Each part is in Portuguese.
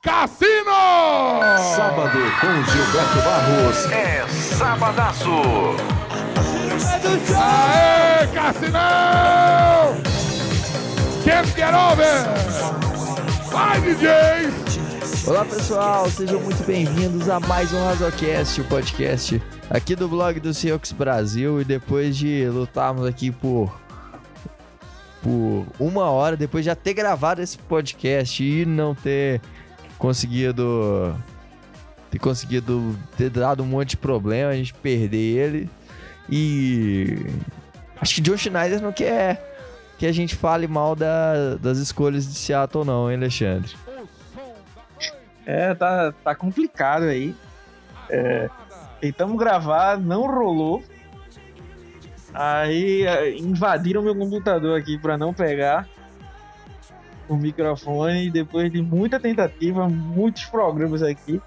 Cassino! Sábado com Gilberto Barros. É Sabadaço. Aê, Cassinão! Can't get over! Vai, DJs! Olá pessoal, sejam muito bem-vindos a mais um Razocast, o podcast aqui do blog do Seahawks Brasil. E depois de lutarmos aqui por, por uma hora, depois de já ter gravado esse podcast e não ter conseguido ter conseguido ter dado um monte de problema, a gente perder ele. E acho que John Schneider não quer que a gente fale mal da, das escolhas de Seattle, não, hein, Alexandre? É, tá, tá complicado aí. É, tentamos gravar, não rolou. Aí é, invadiram meu computador aqui para não pegar o microfone. E depois de muita tentativa, muitos programas aqui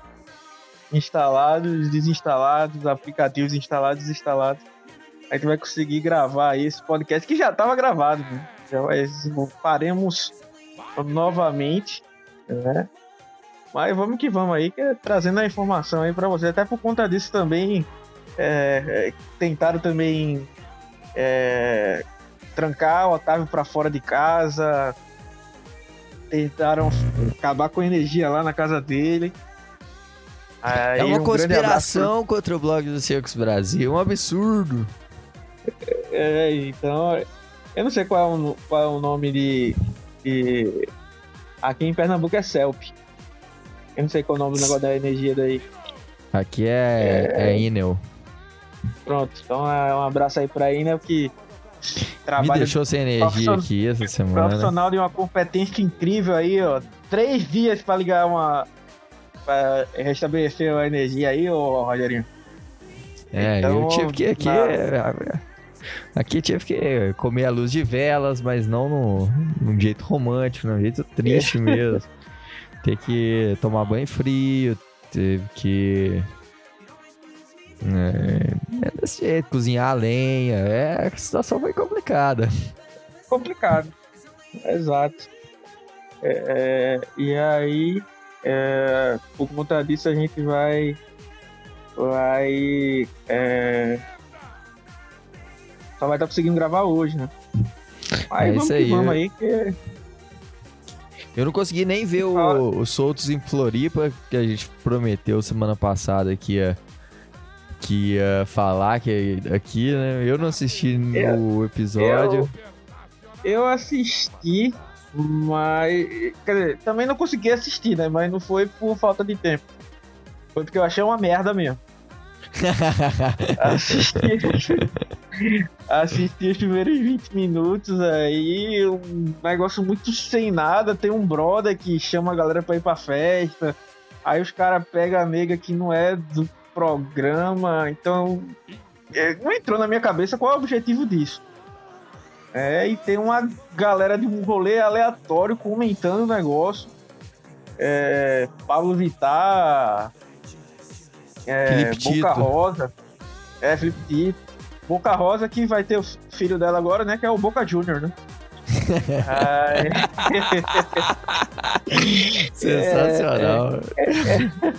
instalados, desinstalados, aplicativos instalados, desinstalados. A gente vai conseguir gravar esse podcast que já estava gravado. Né? Já vai, faremos novamente, né? Mas vamos que vamos aí, que é trazendo a informação aí para você. Até por conta disso também é, é, tentaram também é, trancar o Otávio para fora de casa, tentaram acabar com a energia lá na casa dele. Aí, é uma um conspiração contra o blog do Circus Brasil, um absurdo. É, então, eu não sei qual é o, qual é o nome de, de, Aqui em Pernambuco é CELP. Eu não sei qual é o nome do negócio da energia daí. Aqui é, é... é Inel. Pronto, então é um abraço aí pra Inel que trabalha. Me deixou sem energia aqui essa semana. Profissional de uma competência incrível aí, ó. Três dias pra ligar uma. pra restabelecer a energia aí, ô Rogerinho. É, então, eu tive que. Aqui, na... aqui tive que comer a luz de velas, mas não no, num jeito romântico, num jeito triste mesmo. ter que tomar banho frio, teve que. É desse jeito, cozinhar a lenha. É, a situação foi complicada. Complicado, exato. É, é, e aí, é, por conta disso, a gente vai. Vai. É, só vai estar conseguindo gravar hoje, né? Aí é vamos aí, vamos aí, que eu não consegui nem ver o, o Soltos em Floripa, que a gente prometeu semana passada que ia, que ia falar que aqui, né? Eu não assisti no episódio. Eu, eu assisti, mas. Quer dizer, também não consegui assistir, né? Mas não foi por falta de tempo. Foi porque eu achei uma merda mesmo. assisti, assisti os primeiros 20 minutos aí, um negócio muito sem nada. Tem um brother que chama a galera pra ir pra festa. Aí os caras pegam a nega que não é do programa. Então, é, não entrou na minha cabeça qual é o objetivo disso. É, e tem uma galera de um rolê aleatório comentando o negócio. É, Pablo Vittar, é, Boca Rosa. É, Felipe Tito. Boca Rosa que vai ter o filho dela agora, né? Que é o Boca Junior, né? Sensacional. É, é,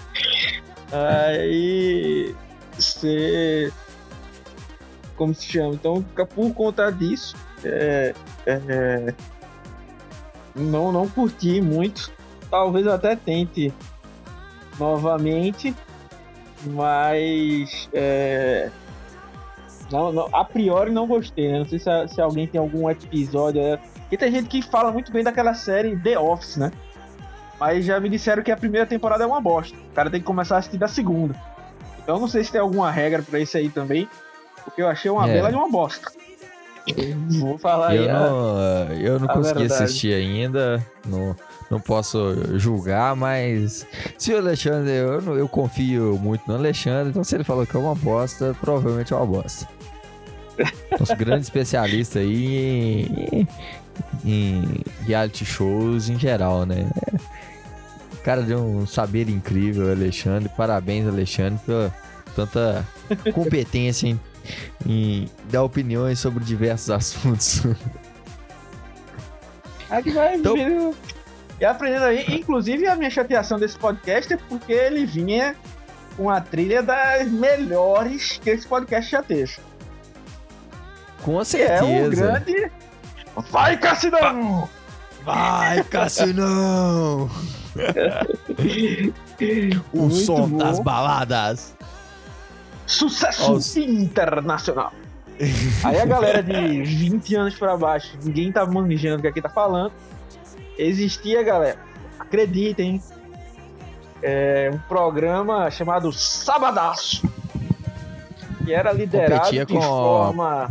aí você. Como se chama? Então, por conta disso, é, é, não, não curti muito. Talvez até tente novamente, mas é, não, não, a priori não gostei, né? Não sei se, se alguém tem algum episódio. É, porque tem gente que fala muito bem daquela série The Office, né? Mas já me disseram que a primeira temporada é uma bosta. O cara tem que começar a assistir da segunda. Então não sei se tem alguma regra para isso aí também. Porque eu achei uma é. bela de uma bosta. Vou falar eu aí. Não, a, eu não consegui verdade. assistir ainda. No, não posso julgar, mas se o Alexandre, eu, eu confio muito no Alexandre, então se ele falou que é uma bosta, provavelmente é uma bosta. Nosso grande especialista aí em, em, reality shows em geral, né? Cara deu um saber incrível, Alexandre. Parabéns, Alexandre, por tanta competência em, em dar opiniões sobre diversos assuntos. Aqui vai então, E aprendendo aí, inclusive a minha chateação desse podcast é porque ele vinha com a trilha das melhores que esse podcast já teve. Com Que certeza. é o grande. Vai, Cassinão! Vai, Cassinão! o Muito som bom. das baladas. Sucesso Os- internacional. Aí a galera de 20 anos pra baixo, ninguém tá manjando o que aqui tá falando. Existia, galera, acreditem, é, um programa chamado Sabadaço. Que era liderado Competia de com- forma.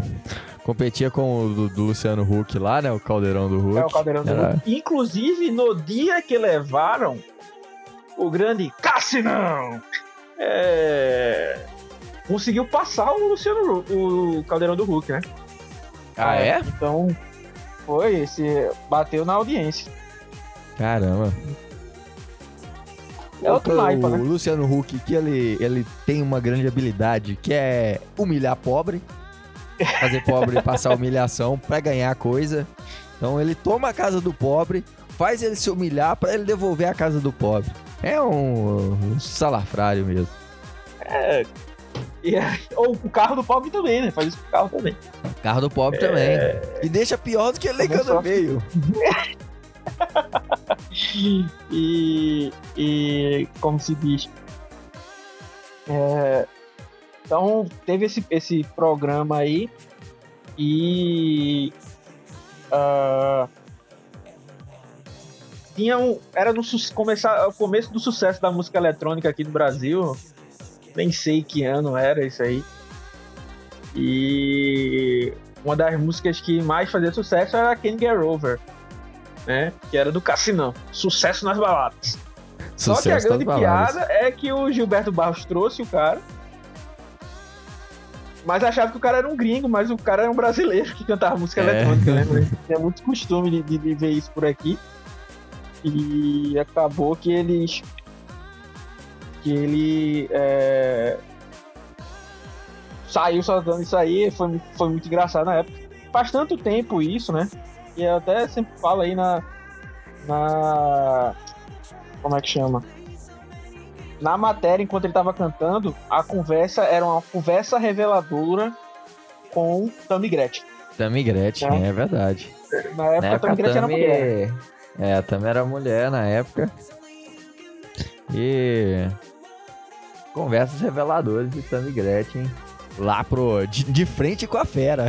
Competia com o do, do Luciano Huck lá, né? O caldeirão do Huck. É o Caldeirão do Era- Hulk. Inclusive, no dia que levaram o grande Cassinão, é, conseguiu passar o Luciano Huck, o Caldeirão do Hulk, né? Ah, é? Então, foi, esse bateu na audiência. Caramba. É outro naipe, o né? Luciano Huck, que ele, ele tem uma grande habilidade, que é humilhar pobre. Fazer pobre passar humilhação pra ganhar coisa. Então ele toma a casa do pobre, faz ele se humilhar pra ele devolver a casa do pobre. É um, um salafrário mesmo. E, ou o carro do pobre também, né? Faz isso com o carro também. Carro do pobre É. também. E deixa pior do que ele no meio. E, e como se diz? É, então, teve esse, esse programa aí e. ah, tinha um. Era no começar, o começo do sucesso da música eletrônica aqui no Brasil. Nem sei que ano era isso aí. E uma das músicas que mais fazia sucesso era Can't Get Over, né? Que era do Cassinão. Sucesso nas baladas. Só que a Sucesso grande piada é que o Gilberto Barros trouxe o cara. Mas achava que o cara era um gringo, mas o cara era um brasileiro que cantava música É. eletrônica, né? Tem muito costume de, de- de ver isso por aqui. E acabou que eles. Que ele. é, saiu soltando isso aí, foi, foi muito engraçado na época. Faz tanto tempo isso, né? E eu até sempre falo aí na. Na. Como é que chama? Na matéria, enquanto ele tava cantando, a conversa era uma conversa reveladora com Tammy Gretchen. Tammy Gretchen, É. é verdade. Na época, Na a Tammy Gretchen era mulher. É, a Tammy era mulher na época. E. Conversas reveladoras de Tammy Gretchen. Lá pro. De, de frente com a fera.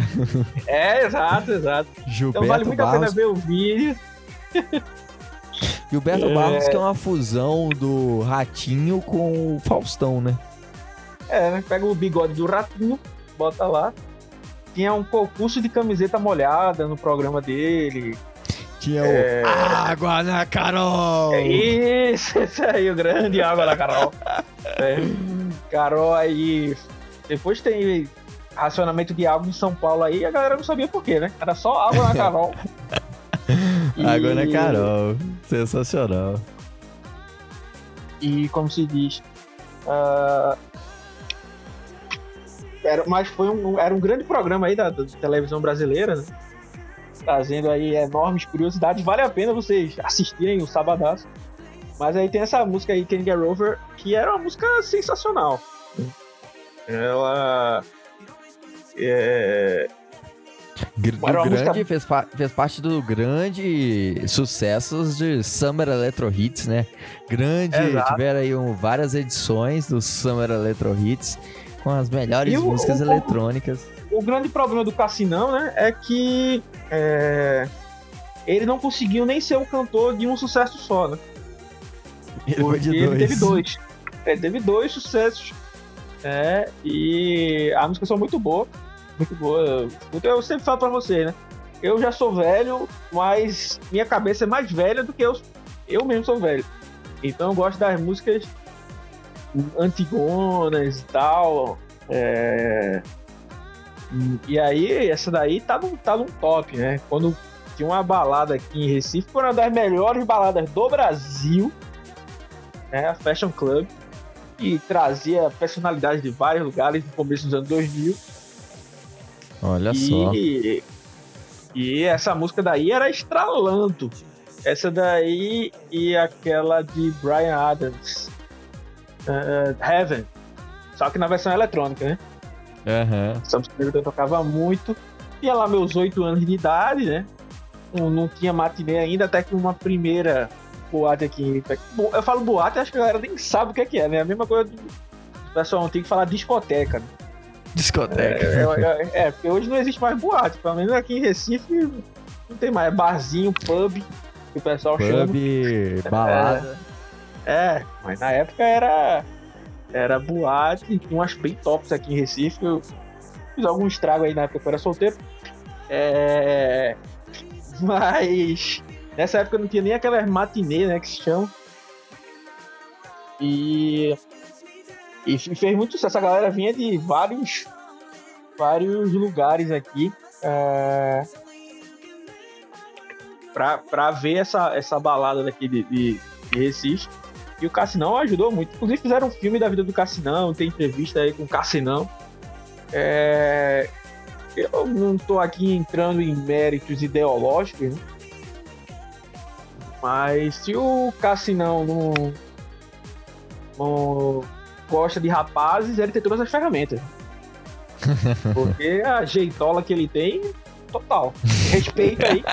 É, exato, exato. Gilberto Então vale muito a pena Barros. ver o vídeo. Gilberto É. Barros, que é uma fusão do Ratinho com o Faustão, né? É, né? Pega o bigode do ratinho, bota lá. Tinha um concurso de camiseta molhada no programa dele. Tinha É. o Água na Carol! É isso, esse aí, o grande água da Carol. É. Carol aí. Depois tem racionamento de água em São Paulo aí, a galera não sabia por quê, né? Era só água na Carol. E- Água na Carol. Sensacional. E como se diz. ah, era, mas foi um, era um grande programa aí da, da televisão brasileira, né? Trazendo aí enormes curiosidades. Vale a pena vocês assistirem o Sabadaço. Mas aí tem essa música aí, Can Get Over, que era uma música sensacional. Ela. É, Era uma do música- grande, fez, fez parte do grande sucessos de Summer Electro Hits, né? Grande, Exato. tiveram aí um- várias edições do Summer Electro Hits com as melhores E músicas o- eletrônicas. o grande problema do Cassinão, né, é que é, ele não conseguiu nem ser o cantor de um sucesso só, né? Ele Porque ele dois. teve dois. Ele teve dois sucessos. É, e as músicas são muito boas. Muito boas. Eu, eu sempre falo pra você, né? Eu já sou velho, mas minha cabeça é mais velha do que eu. Eu mesmo sou velho. Então eu gosto das músicas antigonas e tal. É, e aí, essa daí tá num, tá num top, né? Quando tinha uma balada aqui em Recife, foi uma das melhores baladas do Brasil né, a Fashion Club, e trazia personalidades de vários lugares no começo dos anos 2000. Olha só. E, e essa música daí era estralando. Essa daí e aquela de Brian Adams. Uh, Heaven. Só que na versão eletrônica, né? Aham. Essa música eu tocava muito. Tinha lá meus oito anos de idade, né? Não, não tinha matinê ainda, até que uma primeira boate aqui. Eu falo boate, acho que a galera nem sabe o que é, que é né? A mesma coisa do pessoal tem que falar discoteca. Né? Discoteca. É, é, é, porque hoje não existe mais boate, pelo menos aqui em Recife não tem mais. É barzinho, pub, que o pessoal chama. Pub, balada. É, mas na época era. Era boate, tinha umas bem tops aqui em Recife. Eu fiz algum estrago aí na época que eu era solteiro. É. Mas. Nessa época não tinha nem aquelas matinê, né, que se chama. E. E fez muito sucesso. A galera vinha de vários. Vários lugares aqui. É, pra, pra ver essa, essa balada daqui de, de, de Recife. E o Cassinão ajudou muito. Inclusive fizeram um filme da vida do Cassinão, tem entrevista aí com o Cassinão. É... Eu não tô aqui entrando em méritos ideológicos, né? Mas se o Cassinão não, não gosta de rapazes, ele tem todas as ferramentas. Porque a jeitola que ele tem, total. Respeito aí.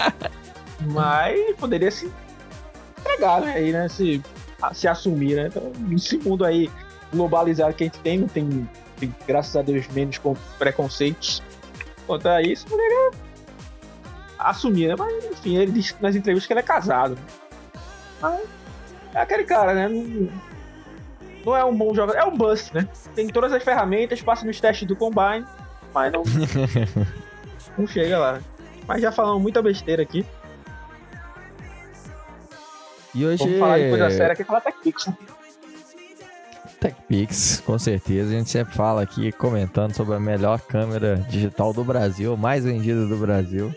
Mas poderia se entregar, né? Aí, né? Se, se assumir, né? Então, nesse mundo aí globalizado que a gente tem, não tem, tem graças a Deus, menos com preconceitos quanto a isso, poderia assumir, né? Mas, enfim, ele disse nas entrevistas que ele é casado. Mas é aquele cara, né? Não, não é um bom jogador, é um bust, né? Tem todas as ferramentas, passa nos testes do Combine, mas não, não chega lá. Mas já falamos muita besteira aqui. E hoje. Vamos falar de coisa séria aqui, falar TechPix. né? TechPix, com certeza. A gente sempre fala aqui, comentando sobre a melhor câmera digital do Brasil, mais vendida do Brasil.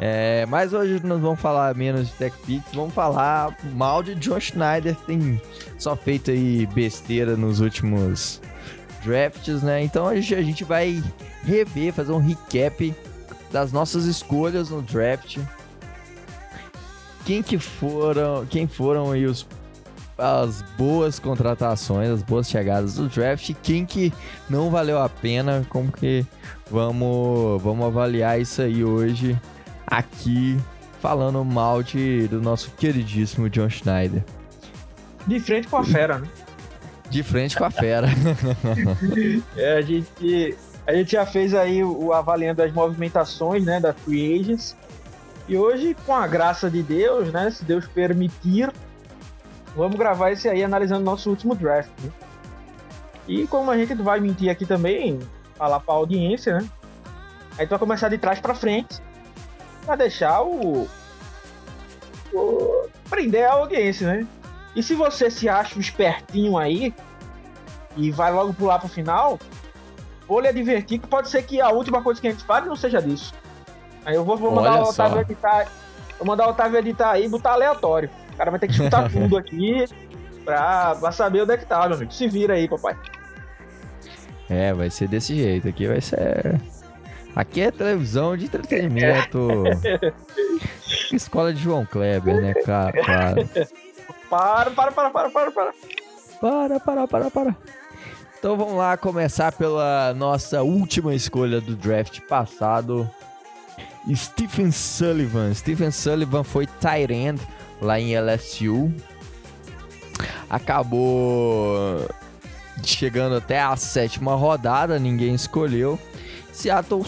É, mas hoje nós vamos falar menos de TechPix, vamos falar mal de John Schneider, que tem só feito aí besteira nos últimos drafts, né? Então hoje a gente vai rever, fazer um recap das nossas escolhas no draft. Quem que foram, quem foram aí os as boas contratações, as boas chegadas do draft, quem que não valeu a pena, como que vamos, vamos avaliar isso aí hoje aqui falando mal de, do nosso queridíssimo John Schneider. De frente com a fera, né? De frente com a fera. É, a gente, a gente já fez aí o, avaliando as movimentações, né, da Free Agents. E hoje, com a graça de Deus, né, se Deus permitir, vamos gravar esse aí analisando nosso último draft. Né? E como a gente vai mentir aqui também, falar pra audiência, né? A gente vai começar de trás pra frente pra deixar o, o prender a audiência, né? E se você se acha um espertinho aí e vai logo pular pro final, vou lhe advertir que pode ser que a última coisa que a gente fale não seja disso. Aí eu vou, vou mandar Olha o Otávio só. editar. Vou mandar o Otávio editar aí e botar aleatório. O cara vai ter que escutar tudo aqui pra, pra saber onde é que tá, meu amigo. Se vira aí, papai. é, vai ser desse jeito. Aqui vai ser. Aqui é televisão de entretenimento. Escola de João Kleber, né, cara? Para, para, para, para, para, para. Para, para, para, para. Então vamos lá começar pela nossa última escolha do draft passado. Stephen Sullivan. Stephen Sullivan foi tight end lá em LSU. Acabou chegando até a sétima rodada, ninguém escolheu. Seattle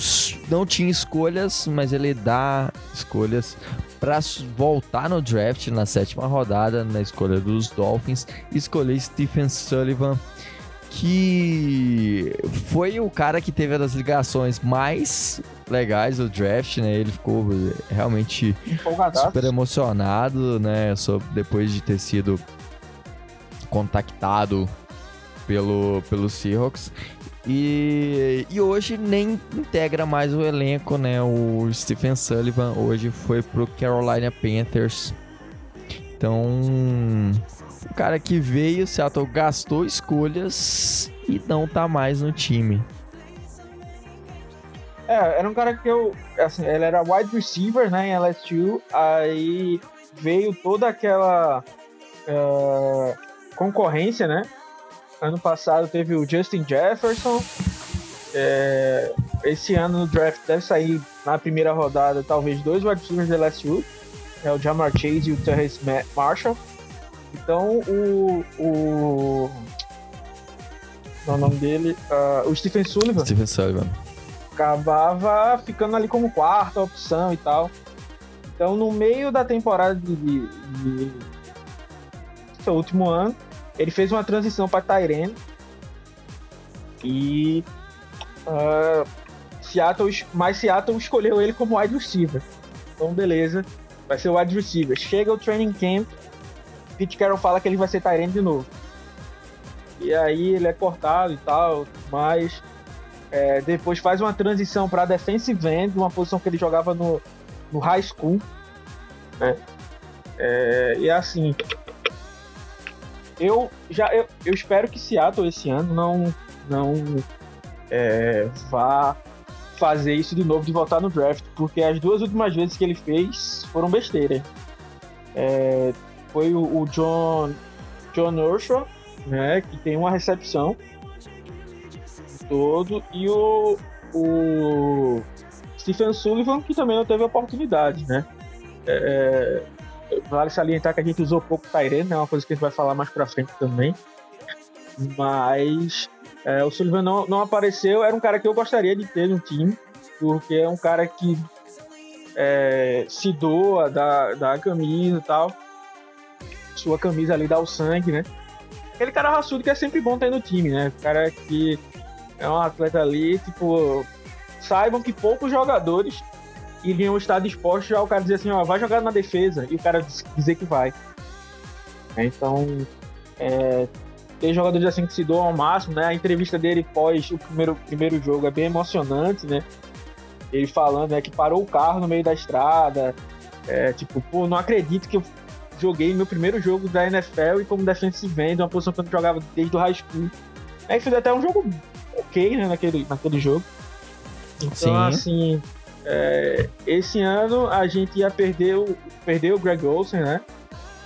não tinha escolhas, mas ele dá escolhas para voltar no draft na sétima rodada, na escolha dos Dolphins, escolher Stephen Sullivan, que foi o cara que teve as ligações mais legais do draft, né? Ele ficou realmente super emocionado, né? Depois de ter sido contactado pelo, pelo Seahawks. E, e hoje nem integra mais o elenco, né? O Stephen Sullivan hoje foi pro Carolina Panthers. Então, o cara que veio, Seattle gastou escolhas e não tá mais no time. É, era um cara que eu. Assim, ele era wide receiver, né, em LSU. Aí veio toda aquela uh, concorrência, né? Ano passado teve o Justin Jefferson. É, esse ano no draft deve sair na primeira rodada, talvez dois wide receivers da LSU. É o Jamar Chase e o Terrence Marshall. Então o. o é o nome dele? Uh, o Stephen Sullivan. Stephen Sullivan. Acabava ficando ali como quarta opção e tal. Então, no meio da temporada de, de, de seu último ano, ele fez uma transição para Tyrene e uh, Seattle, mas Seattle escolheu ele como wide receiver. Então, beleza, vai ser o wide receiver. Chega o training camp, Pete Carroll fala que ele vai ser Tyrene de novo. E aí ele é cortado e tal, mas é, depois faz uma transição para defensive end, uma posição que ele jogava no, no high school. Né? É, e assim, eu já eu, eu, espero que Seattle esse ano não não é, vá fazer isso de novo de voltar no draft, porque as duas últimas vezes que ele fez foram besteira. É, foi o, o, John John Urshaw, né, que tem uma recepção todo e o, o Stephen Sullivan que também não teve oportunidade, né? É, vale salientar que a gente usou pouco Tyrene, né? Uma coisa que a gente vai falar mais pra frente também. Mas é, o Sullivan não, não apareceu. Era um cara que eu gostaria de ter no time, porque é um cara que é, se doa da, da camisa e tal. Sua camisa ali dá o sangue, né? Aquele cara raçudo que é sempre bom ter no time, né? O cara que é um atleta ali, tipo, saibam que poucos jogadores iriam estar dispostos já o cara dizer assim, ó, vai jogar na defesa, e o cara dizer que vai. É, então, é, tem jogadores assim que se doam ao máximo, né? A entrevista dele pós o primeiro, primeiro jogo é bem emocionante, né? Ele falando né, que parou o carro no meio da estrada. É, tipo, pô, não acredito que eu joguei meu primeiro jogo da NFL e como defensive end, uma posição que eu não jogava desde o high school. Aí fez até um jogo ok, né, naquele, naquele jogo. Então, Sim. assim, é, esse ano a gente ia perder o, perder o Greg Olsen, né?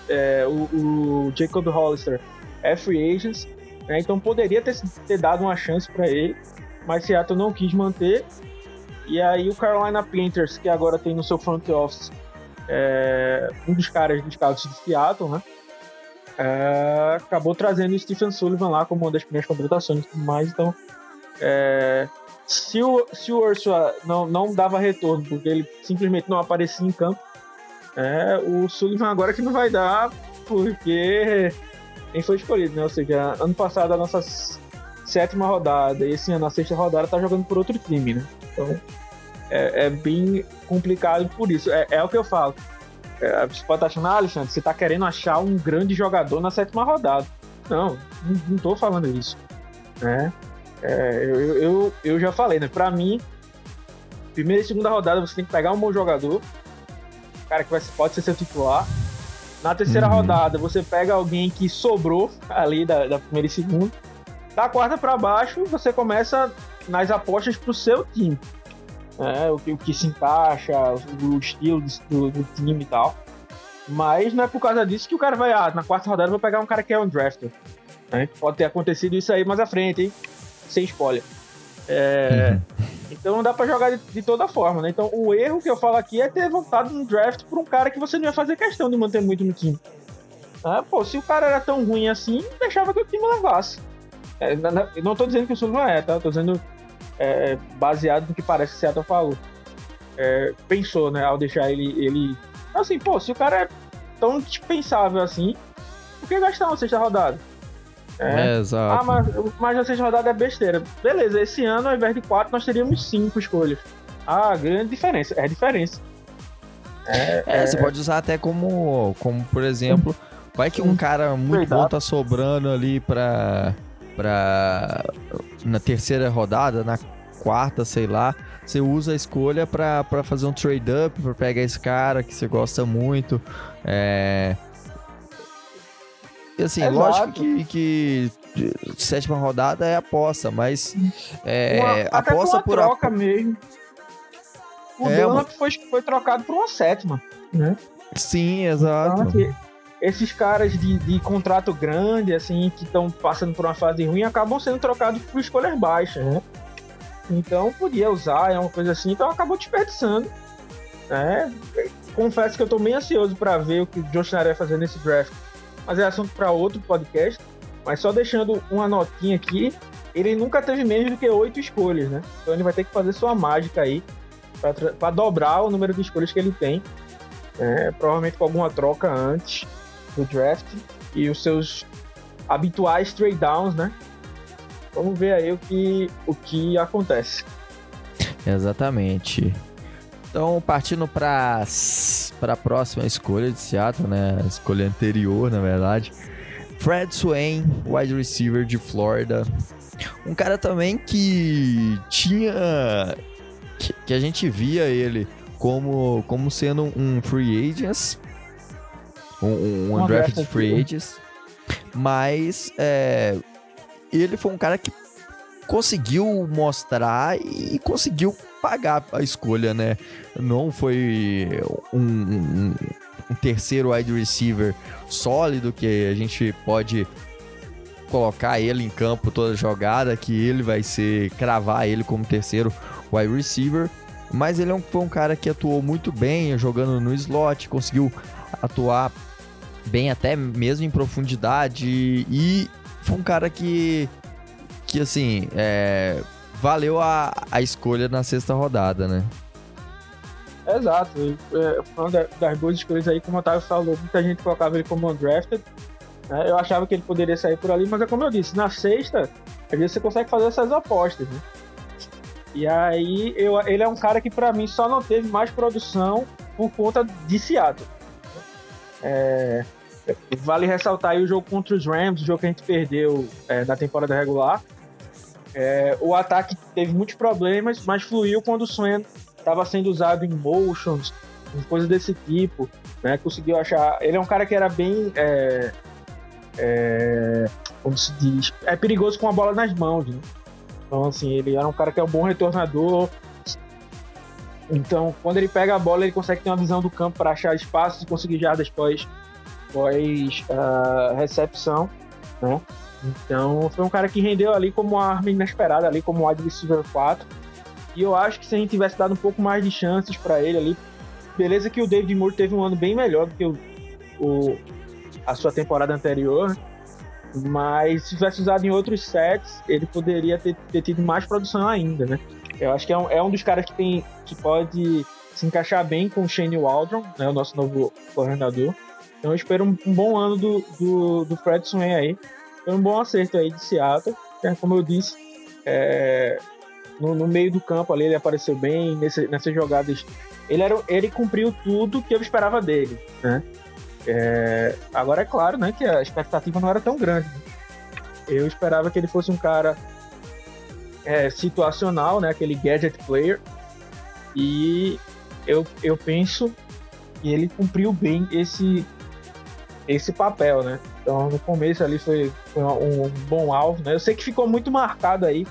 É, o, o, Jacob Hollister é free agent, né? então poderia ter, ter dado uma chance para ele, mas Seattle não quis manter. E aí o Carolina Panthers, que agora tem no seu front office é, um dos caras dos casos de Seattle, né? É, acabou trazendo o Stephen Sullivan lá como uma das primeiras contratações e tudo mais, então é, se o, se o Ursula não, não dava retorno, porque ele simplesmente não aparecia em campo, é, o Sullivan agora que não vai dar, porque quem foi escolhido, né? Ou seja, ano passado a nossa sétima rodada e esse ano a sexta rodada tá jogando por outro time, né? Então é, é bem complicado por isso. É, é o que eu falo. É, você pode estar achando, ah, Alexandre, você tá querendo achar um grande jogador na sétima rodada. Não, não, não tô falando isso. Né? É, eu, eu, eu já falei, né? Pra mim, primeira e segunda rodada você tem que pegar um bom jogador, cara que vai, pode ser seu titular. Na terceira uhum. rodada você pega alguém que sobrou ali da, da primeira e segunda. Da quarta para baixo você começa nas apostas pro seu time. É, o, que, o que se encaixa, o, o estilo do, do, time e tal. Mas não é por causa disso que o cara vai, ah, na quarta rodada eu vou pegar um cara que é um drafter. Né? Pode ter acontecido isso aí mais à frente, hein? Sem spoiler. É, uhum. Então não dá pra jogar de, de, toda forma, né? Então o erro que eu falo aqui é ter voltado no draft por um cara que você não ia fazer questão de manter muito no time. Ah, pô, se o cara era tão ruim assim, deixava que o time levasse. É, não, não tô dizendo que o Sul não é, tá? Tô dizendo é, baseado no que parece que o Seattle falou. É, pensou, né, ao deixar ele, ele. Assim, pô, se o cara é tão dispensável assim, por que gastar uma sexta rodada? É. é, exato. Ah, mas, mas a sexta rodada é besteira. Beleza, esse ano, ao invés de quatro, nós teríamos cinco escolhas. Ah, grande diferença. É diferença. É, é, você pode usar até como, como por exemplo, vai que um cara muito Verdade. bom tá sobrando ali pra, pra. na terceira rodada, na quarta, sei lá. Você usa a escolha pra, pra fazer um trade-up, pra pegar esse cara que você gosta muito. É assim, Exato. lógico que, que sétima rodada é aposta, mas é, uma, aposta por troca a... mesmo. o É, foi, foi trocado por uma sétima, né? Sim, Então, exato. assim, esses caras de, de contrato grande, assim, que estão passando por uma fase ruim, acabam sendo trocados por escolhas baixas, né? Então podia usar, é uma coisa assim, então acabou desperdiçando. Né? Confesso que eu tô meio ansioso para ver o que o Josh Schneider vai fazer nesse draft. Mas é assunto para outro podcast. Mas só deixando uma notinha aqui, ele nunca teve menos do que oito escolhas, né? Então ele vai ter que fazer sua mágica aí para dobrar o número de escolhas que ele tem. né? provavelmente com alguma troca antes do draft e os seus habituais trade downs, né? Vamos ver aí o que, o que acontece. Exatamente. Então, partindo para a próxima escolha de Seattle, né? A escolha anterior, na verdade. Fred Swain, wide receiver de Florida. Um cara também que tinha. que, que a gente via ele como, como sendo um free agent. Um, um Um undrafted free. agent. Mas é, ele foi um cara que conseguiu mostrar e conseguiu pagar a escolha, né? Não foi um, um- um terceiro wide receiver sólido que a gente pode colocar ele em campo toda jogada, que ele vai ser cravar ele como terceiro wide receiver. Mas ele é um- foi um cara que atuou muito bem jogando no slot, conseguiu atuar bem até mesmo em profundidade e foi um cara que que assim é, valeu a, a escolha na sexta rodada, né? Exato. É, foi uma da- das boas escolhas aí, como o Otávio falou, muita gente colocava ele como undrafted. né? Eu achava que ele poderia sair por ali, mas é como eu disse, na sexta, às vezes você consegue fazer essas apostas, né? E aí, eu, ele é um cara que pra mim só não teve mais produção por conta de Seattle. É, vale ressaltar aí o jogo contra os Rams, o jogo que a gente perdeu é, na temporada regular. É, o ataque teve muitos problemas, mas fluiu quando o Swain estava sendo usado em motions, em coisas desse tipo, né? Conseguiu achar. Ele é um cara que era bem. É, é, como se diz? É perigoso com a bola nas mãos, né? Então, assim, ele era um cara que é um bom retornador. Então, quando ele pega a bola, ele consegue ter uma visão do campo para achar espaços e conseguir jardas pós, pós ah, recepção, né? Então, foi um cara que rendeu ali como uma arma inesperada, ali como wide receiver 4. E eu acho que se a gente tivesse dado um pouco mais de chances para ele ali, beleza que o David Moore teve um ano bem melhor do que o, o- a sua temporada anterior, mas se tivesse usado em outros sets, ele poderia ter, ter tido mais produção ainda, né? Eu acho que é um, é um dos caras que tem que pode se encaixar bem com o Shane Waldron, né, o nosso novo coordenador. Então eu espero um, um bom ano do, do, do Fred Swain aí. Foi um bom acerto aí de Seattle. né? Como eu disse, é, no, no meio do campo ali ele apareceu bem nesse- nessas jogadas. Ele, era, ele cumpriu tudo que eu esperava dele, né? É, agora é claro, né, que a expectativa não era tão grande. Eu esperava que ele fosse um cara é, situacional, né, aquele gadget player. E eu, eu penso que ele cumpriu bem esse esse papel, né? Então no começo ali foi, foi um, um bom alvo, né? Eu sei que ficou muito marcado aí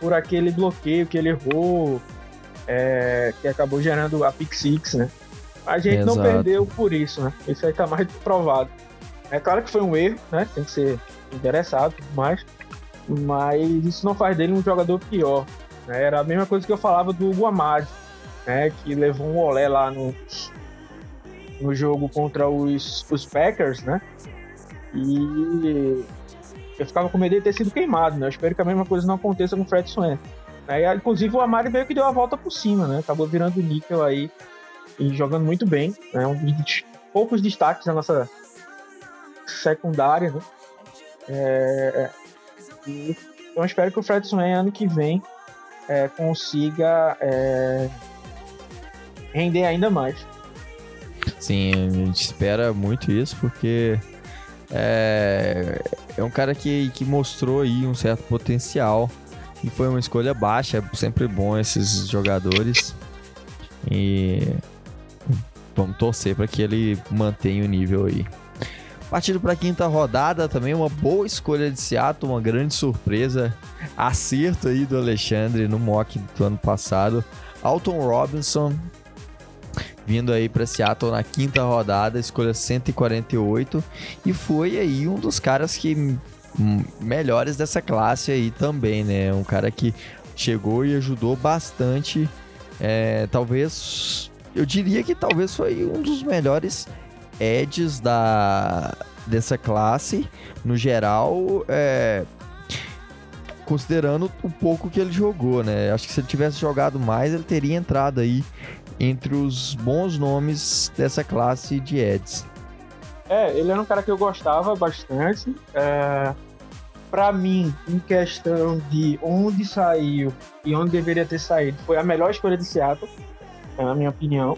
por aquele bloqueio que ele errou, é, que acabou gerando a pick six, né? A gente não Exato. perdeu por isso, né? Isso aí tá mais provado. É claro que foi um erro, né? Tem que ser interessado e tudo mais. Mas isso não faz dele um jogador pior. né? Era a mesma coisa que eu falava do Guamad, né? Que levou um olé lá no, no jogo contra os, os Packers, né? E eu ficava com medo de ter sido queimado, né? Eu espero que a mesma coisa não aconteça com o Fred. Né? E, inclusive o Amari meio que deu a volta por cima, né? Acabou virando níquel aí e jogando muito bem. Né? Um dos poucos destaques da nossa secundária, né? É, e eu espero que o Fred Swain ano que vem é, consiga é, render ainda mais. Sim, a gente espera muito isso porque é, é um cara que, que mostrou aí um certo potencial e foi uma escolha baixa, é sempre bom esses jogadores e vamos torcer para que ele mantenha o nível aí. Partindo para a quinta rodada, também uma boa escolha de Seattle, uma grande surpresa, acerto aí do Alexandre no mock do ano passado. Alton Robinson, vindo aí para Seattle na quinta rodada, escolha 148, e foi aí um dos caras que hum, melhores dessa classe aí também, né? Um cara que chegou e ajudou bastante. É, talvez, eu diria que talvez foi um dos melhores edges da, dessa classe, no geral, é, considerando o pouco que ele jogou, né? Acho que se ele tivesse jogado mais, ele teria entrado aí entre os bons nomes dessa classe de Eds. É, ele era um cara que eu gostava bastante. É, para mim, em questão de onde saiu e onde deveria ter saído, foi a melhor escolha de Seattle, na minha opinião.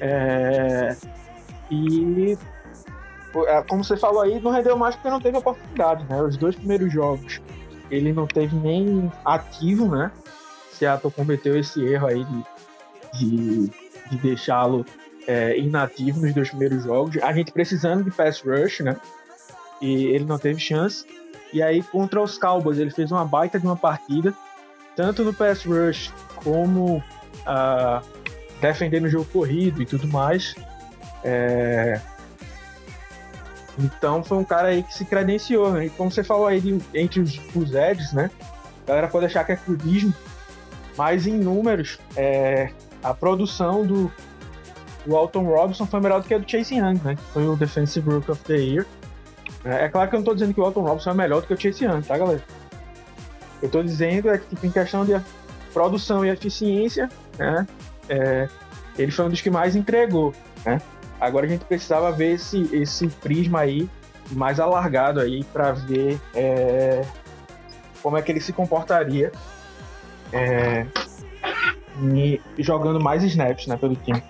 É, e é, como você falou aí, não rendeu mais porque não teve oportunidade, né? Os dois primeiros jogos ele não teve nem ativo, né? Seattle cometeu esse erro aí de, de, de deixá-lo é, inativo nos dois primeiros jogos. A gente precisando de pass rush, né? E ele não teve chance. E aí, contra os Cowboys, ele fez uma baita de uma partida, tanto no pass rush como uh, defendendo o jogo corrido e tudo mais. É... Então foi um cara aí que se credenciou, né? E como você falou aí de, entre os, os Eds, né? A galera pode achar que é clubismo, mas em números, é, a produção do, do Alton Robinson foi melhor do que a do Chase Young, né? Que foi o Defensive Rook of the Year. É, é claro que eu não tô dizendo que o Alton Robinson é melhor do que o Chase Young, tá, galera? Eu tô dizendo é que, tipo, em questão de produção e eficiência, né? É, ele foi um dos que mais entregou, né? Agora a gente precisava ver esse, esse prisma aí mais alargado aí para ver é, como é que ele se comportaria é, jogando mais snaps né, pelo time.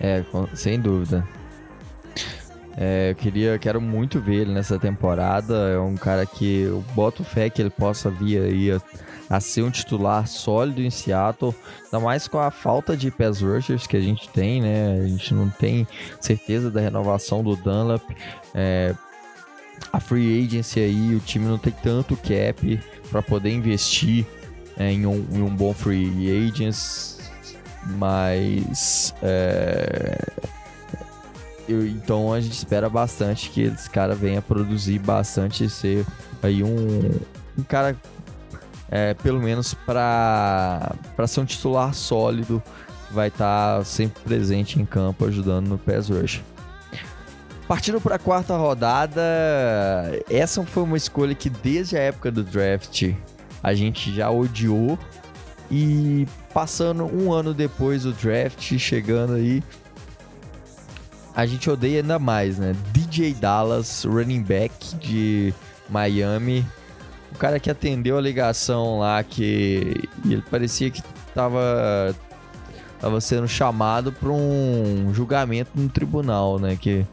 É, sem dúvida. É, eu queria, quero muito ver ele nessa temporada. É um cara que eu boto fé que ele possa vir aí a a ser um titular sólido em Seattle, ainda mais com a falta de pass rushers que a gente tem, né? A gente não tem certeza da renovação do Dunlap. É, a free agency aí, o time não tem tanto cap para poder investir é, em, um, em, um, bom free agents, mas é, eu, então a gente espera bastante que esse cara venha produzir bastante e ser aí um, um cara é, pelo menos para ser um titular sólido, vai estar tá sempre presente em campo ajudando no pass rush. Partindo para a quarta rodada, essa foi uma escolha que desde a época do draft a gente já odiou e passando um ano depois do draft, chegando aí, a gente odeia ainda mais, né? DJ Dallas, running back de Miami, o cara que atendeu a ligação lá, que ele parecia que tava, tava sendo chamado para um julgamento no tribunal, né? Que,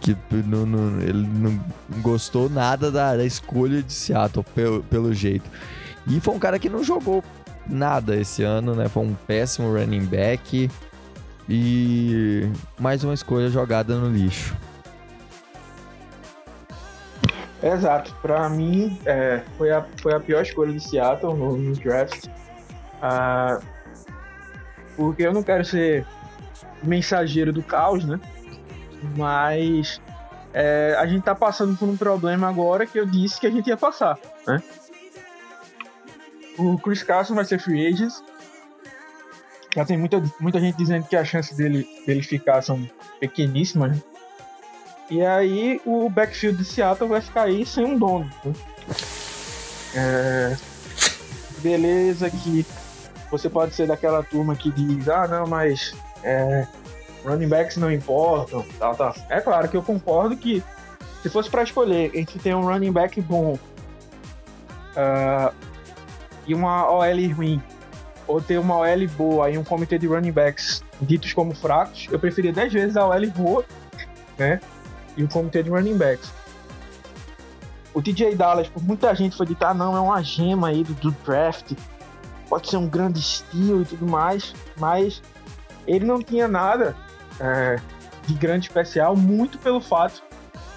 que não, não, ele não gostou nada da, da escolha de Seattle, pelo, pelo jeito. E foi um cara que não jogou nada esse ano, né? Foi um péssimo running back. E mais uma escolha jogada no lixo. Exato. Para mim, é, foi, a, foi a pior escolha de Seattle no, no draft. Ah, porque eu não quero ser mensageiro do caos, né? Mas é, a gente tá passando por um problema agora que eu disse que a gente ia passar, né? O Chris Carson vai ser free agent. Já tem muita, muita gente dizendo que a chance dele, dele ficar são pequeníssimas, né? E aí o backfield de Seattle vai ficar aí sem um dono. Né? É... Beleza que você pode ser daquela turma que diz, ah não, mas é, running backs não importam, tal, tal. É claro que eu concordo que se fosse para escolher entre ter um running back bom uh, e uma OL ruim, ou ter uma OL boa e um comitê de running backs ditos como fracos, eu preferia 10 vezes a OL boa, né? e o comitê de running backs. O TJ Dallas, por muita gente foi dito, ah não, é uma gema aí do, do draft, pode ser um grande estilo e tudo mais, mas ele não tinha nada é, de grande especial, muito pelo fato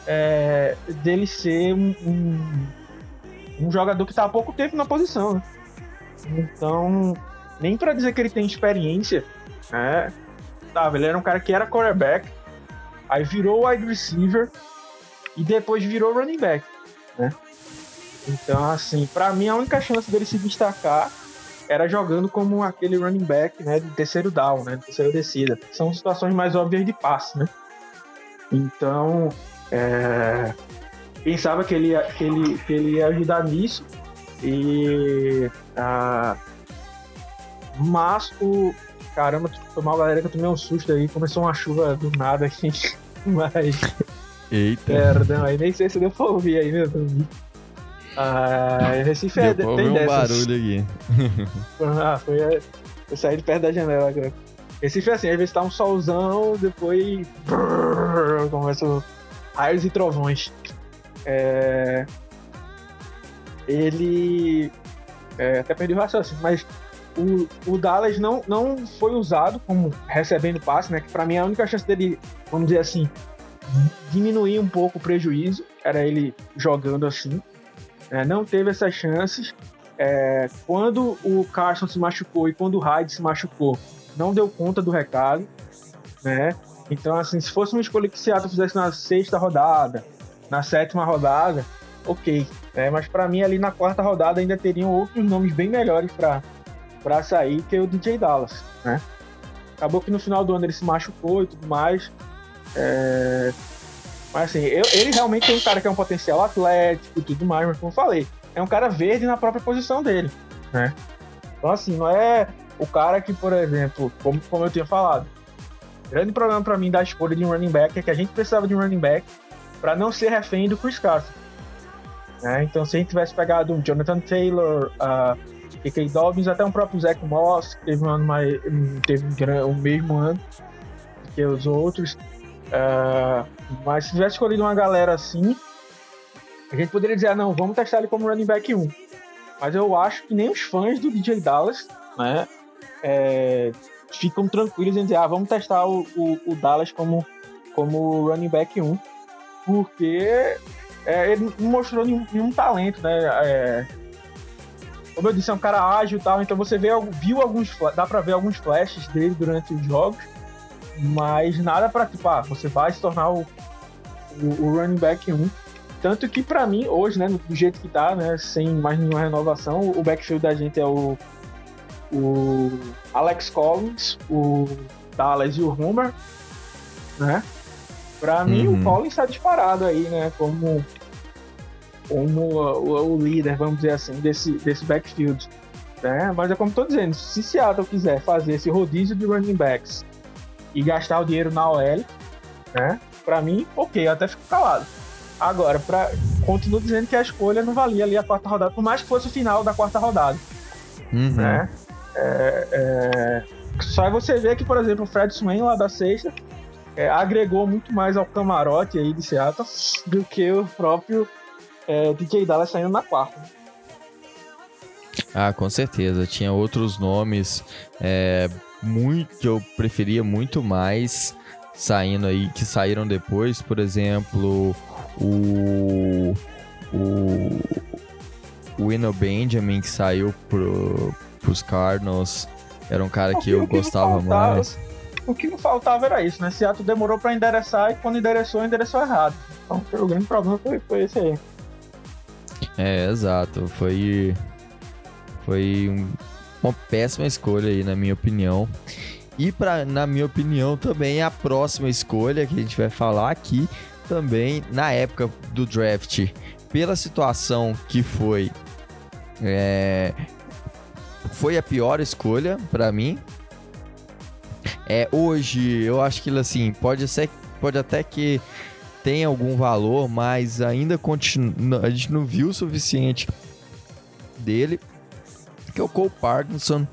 é, dele ser um, um, um jogador que tá há pouco tempo na posição, né? Então, nem para dizer que ele tem experiência, né? Tava, ele era um cara que era quarterback, aí virou wide receiver e depois virou running back, né? Então, assim, para mim a única chance dele se destacar era jogando como aquele running back, né, de terceiro down, né, de terceira descida. São situações mais óbvias de passe, né? Então, é, pensava que ele, que, ele, que ele ia ajudar nisso. E. Ah, mas o. Caramba, tomar galera que eu tomei um susto aí. Começou uma chuva do nada aqui. Mas. Eita. Perdão, aí nem sei se deu pra ouvir aí, meu. Ah, Recife é, Deu tem ouvir um dessas. barulho aqui. Ah, foi. é, Eu saí de perto da janela agora. Recife é assim, às vezes tá um solzão, depois. brrr, Começa raios e trovões. É, Ele. é, Até perdi o raciocínio, mas o, o Dallas não, não foi usado como recebendo passe, né? Que pra mim a única chance dele, vamos dizer assim, diminuir um pouco o prejuízo era ele jogando assim. É, não teve essas chances. É, quando o Carson se machucou e quando o Hyde se machucou, não deu conta do recado, né? Então, assim, se fosse uma escolha que Seattle fizesse na sexta rodada, na sétima rodada, ok. né? mas para mim, ali na quarta rodada, ainda teriam outros nomes bem melhores para sair que o DJ Dallas, né? Acabou que no final do ano ele se machucou e tudo mais. é, Mas assim, eu- ele realmente tem um cara que é um potencial atlético e tudo mais, mas como eu falei, é um cara verde na própria posição dele, né? Então assim, não é o cara que, por exemplo, como, como eu tinha falado, grande problema pra mim da escolha de um running back é que a gente precisava de um running back pra não ser refém do Chris Carson. né? Então se a gente tivesse pegado um Jonathan Taylor, uh, K.K. Dobbins, até um próprio Zach Moss, que teve um ano mais. teve um o mesmo ano que os outros. Uh, mas se tivesse escolhido uma galera assim, a gente poderia dizer, ah, não, vamos testar ele como running back 1. Mas eu acho que nem os fãs do DJ Dallas, né, é, ficam tranquilos em dizer, ah, vamos testar o, o- o Dallas como, como running back 1. Porque é, ele não mostrou nenhum, nenhum talento, né? é, como eu disse, é um cara ágil e tal, então você vê, viu alguns, dá pra ver alguns flashes dele durante os jogos, mas nada pra, tipo, ah, você vai se tornar o, o, o running back 1. Tanto que pra mim, hoje, né, do jeito que tá, né, sem mais nenhuma renovação, o backfield da gente é o, o Alex Collins, o Dallas e o Homer, né? Pra mim, Uhum. o Collins tá disparado aí, né, como, como o, o líder, vamos dizer assim, desse, desse backfield. Né? Mas é como eu tô dizendo, se Seattle quiser fazer esse rodízio de running backs e gastar o dinheiro na OL, né? Pra mim, ok, eu até fico calado. Agora, pra, continuo dizendo que a escolha não valia ali a quarta rodada, por mais que fosse o final da quarta rodada, Uhum. né? É, é, só é você ver que, por exemplo, o Fred Swain lá da sexta é, agregou muito mais ao camarote aí de Seattle do que o próprio é, DJ Dallas saindo na quarta. Ah, com certeza. Tinha outros nomes é, muito que eu preferia muito mais saindo aí, que saíram depois. Por exemplo, o. O. O Eno Benjamin, que saiu pro, pros Cardinals. Era um cara que eu que gostava faltava- mais. O que não faltava era isso, né? Seattle demorou pra endereçar e quando endereçou, endereçou errado. Então o grande problema foi, foi esse aí. É, exato. Foi. Foi um- uma péssima escolha aí, na minha opinião. E pra, na minha opinião também a próxima escolha que a gente vai falar aqui também na época do draft, pela situação que foi, é, foi a pior escolha pra mim. É hoje eu acho que assim pode ser, pode até que tem algum valor, mas ainda continua, a gente não viu o suficiente dele. Que é o Cole Parkinson.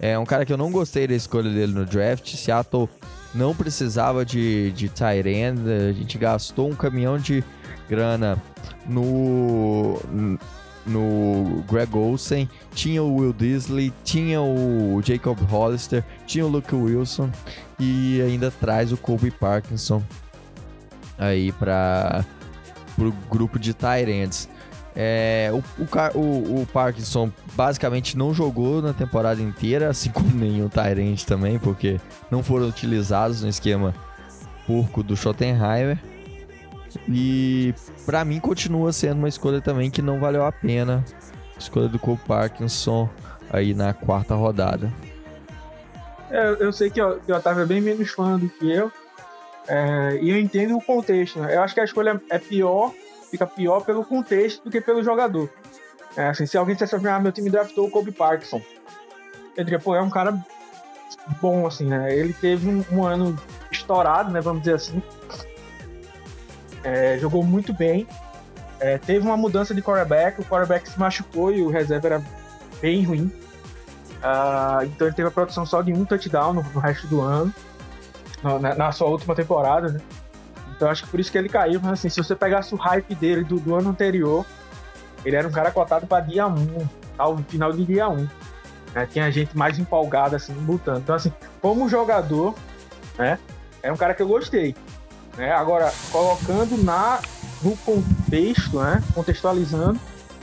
É um cara que eu não gostei da escolha dele no draft. Seattle não precisava de, de tight end. A gente gastou um caminhão de grana no, no Greg Olsen. Tinha o Will Disley, tinha o Jacob Hollister, tinha o Luke Wilson e ainda traz o Kobe Parkinson aí para o grupo de tight ends. É, o, o, o- o Parkinson basicamente não jogou na temporada inteira, assim como nenhum Tyrant também, porque não foram utilizados no esquema porco do Schottenheimer. E pra mim continua sendo uma escolha também que não valeu a pena. Escolha do Cole Parkinson aí na quarta rodada. É, eu sei que, o- que o Otávio é bem menos fã do que eu. é, e eu entendo o contexto, né? Eu acho que a escolha é pior, fica pior pelo contexto do que pelo jogador. É, assim, se alguém dissesse assim, ah, meu time draftou o Kobe Parkinson. Eu diria, pô, é um cara bom, assim, né? Ele teve um, um ano estourado, né? Vamos dizer assim. É, jogou muito bem. É, teve uma mudança de quarterback, o quarterback se machucou e o reserva era bem ruim. Ah, então ele teve a produção só de um touchdown no, no resto do ano, no- na, na sua última temporada, né? Então acho que por isso que ele caiu, mas assim, se você pegasse o hype dele do, do ano anterior, ele era um cara cotado para dia 1, ao final de dia 1. Né? Tinha gente mais empolgada assim, lutando. Então, assim, como jogador, né? É um cara que eu gostei. Né? Agora, colocando na, no contexto, né? Contextualizando,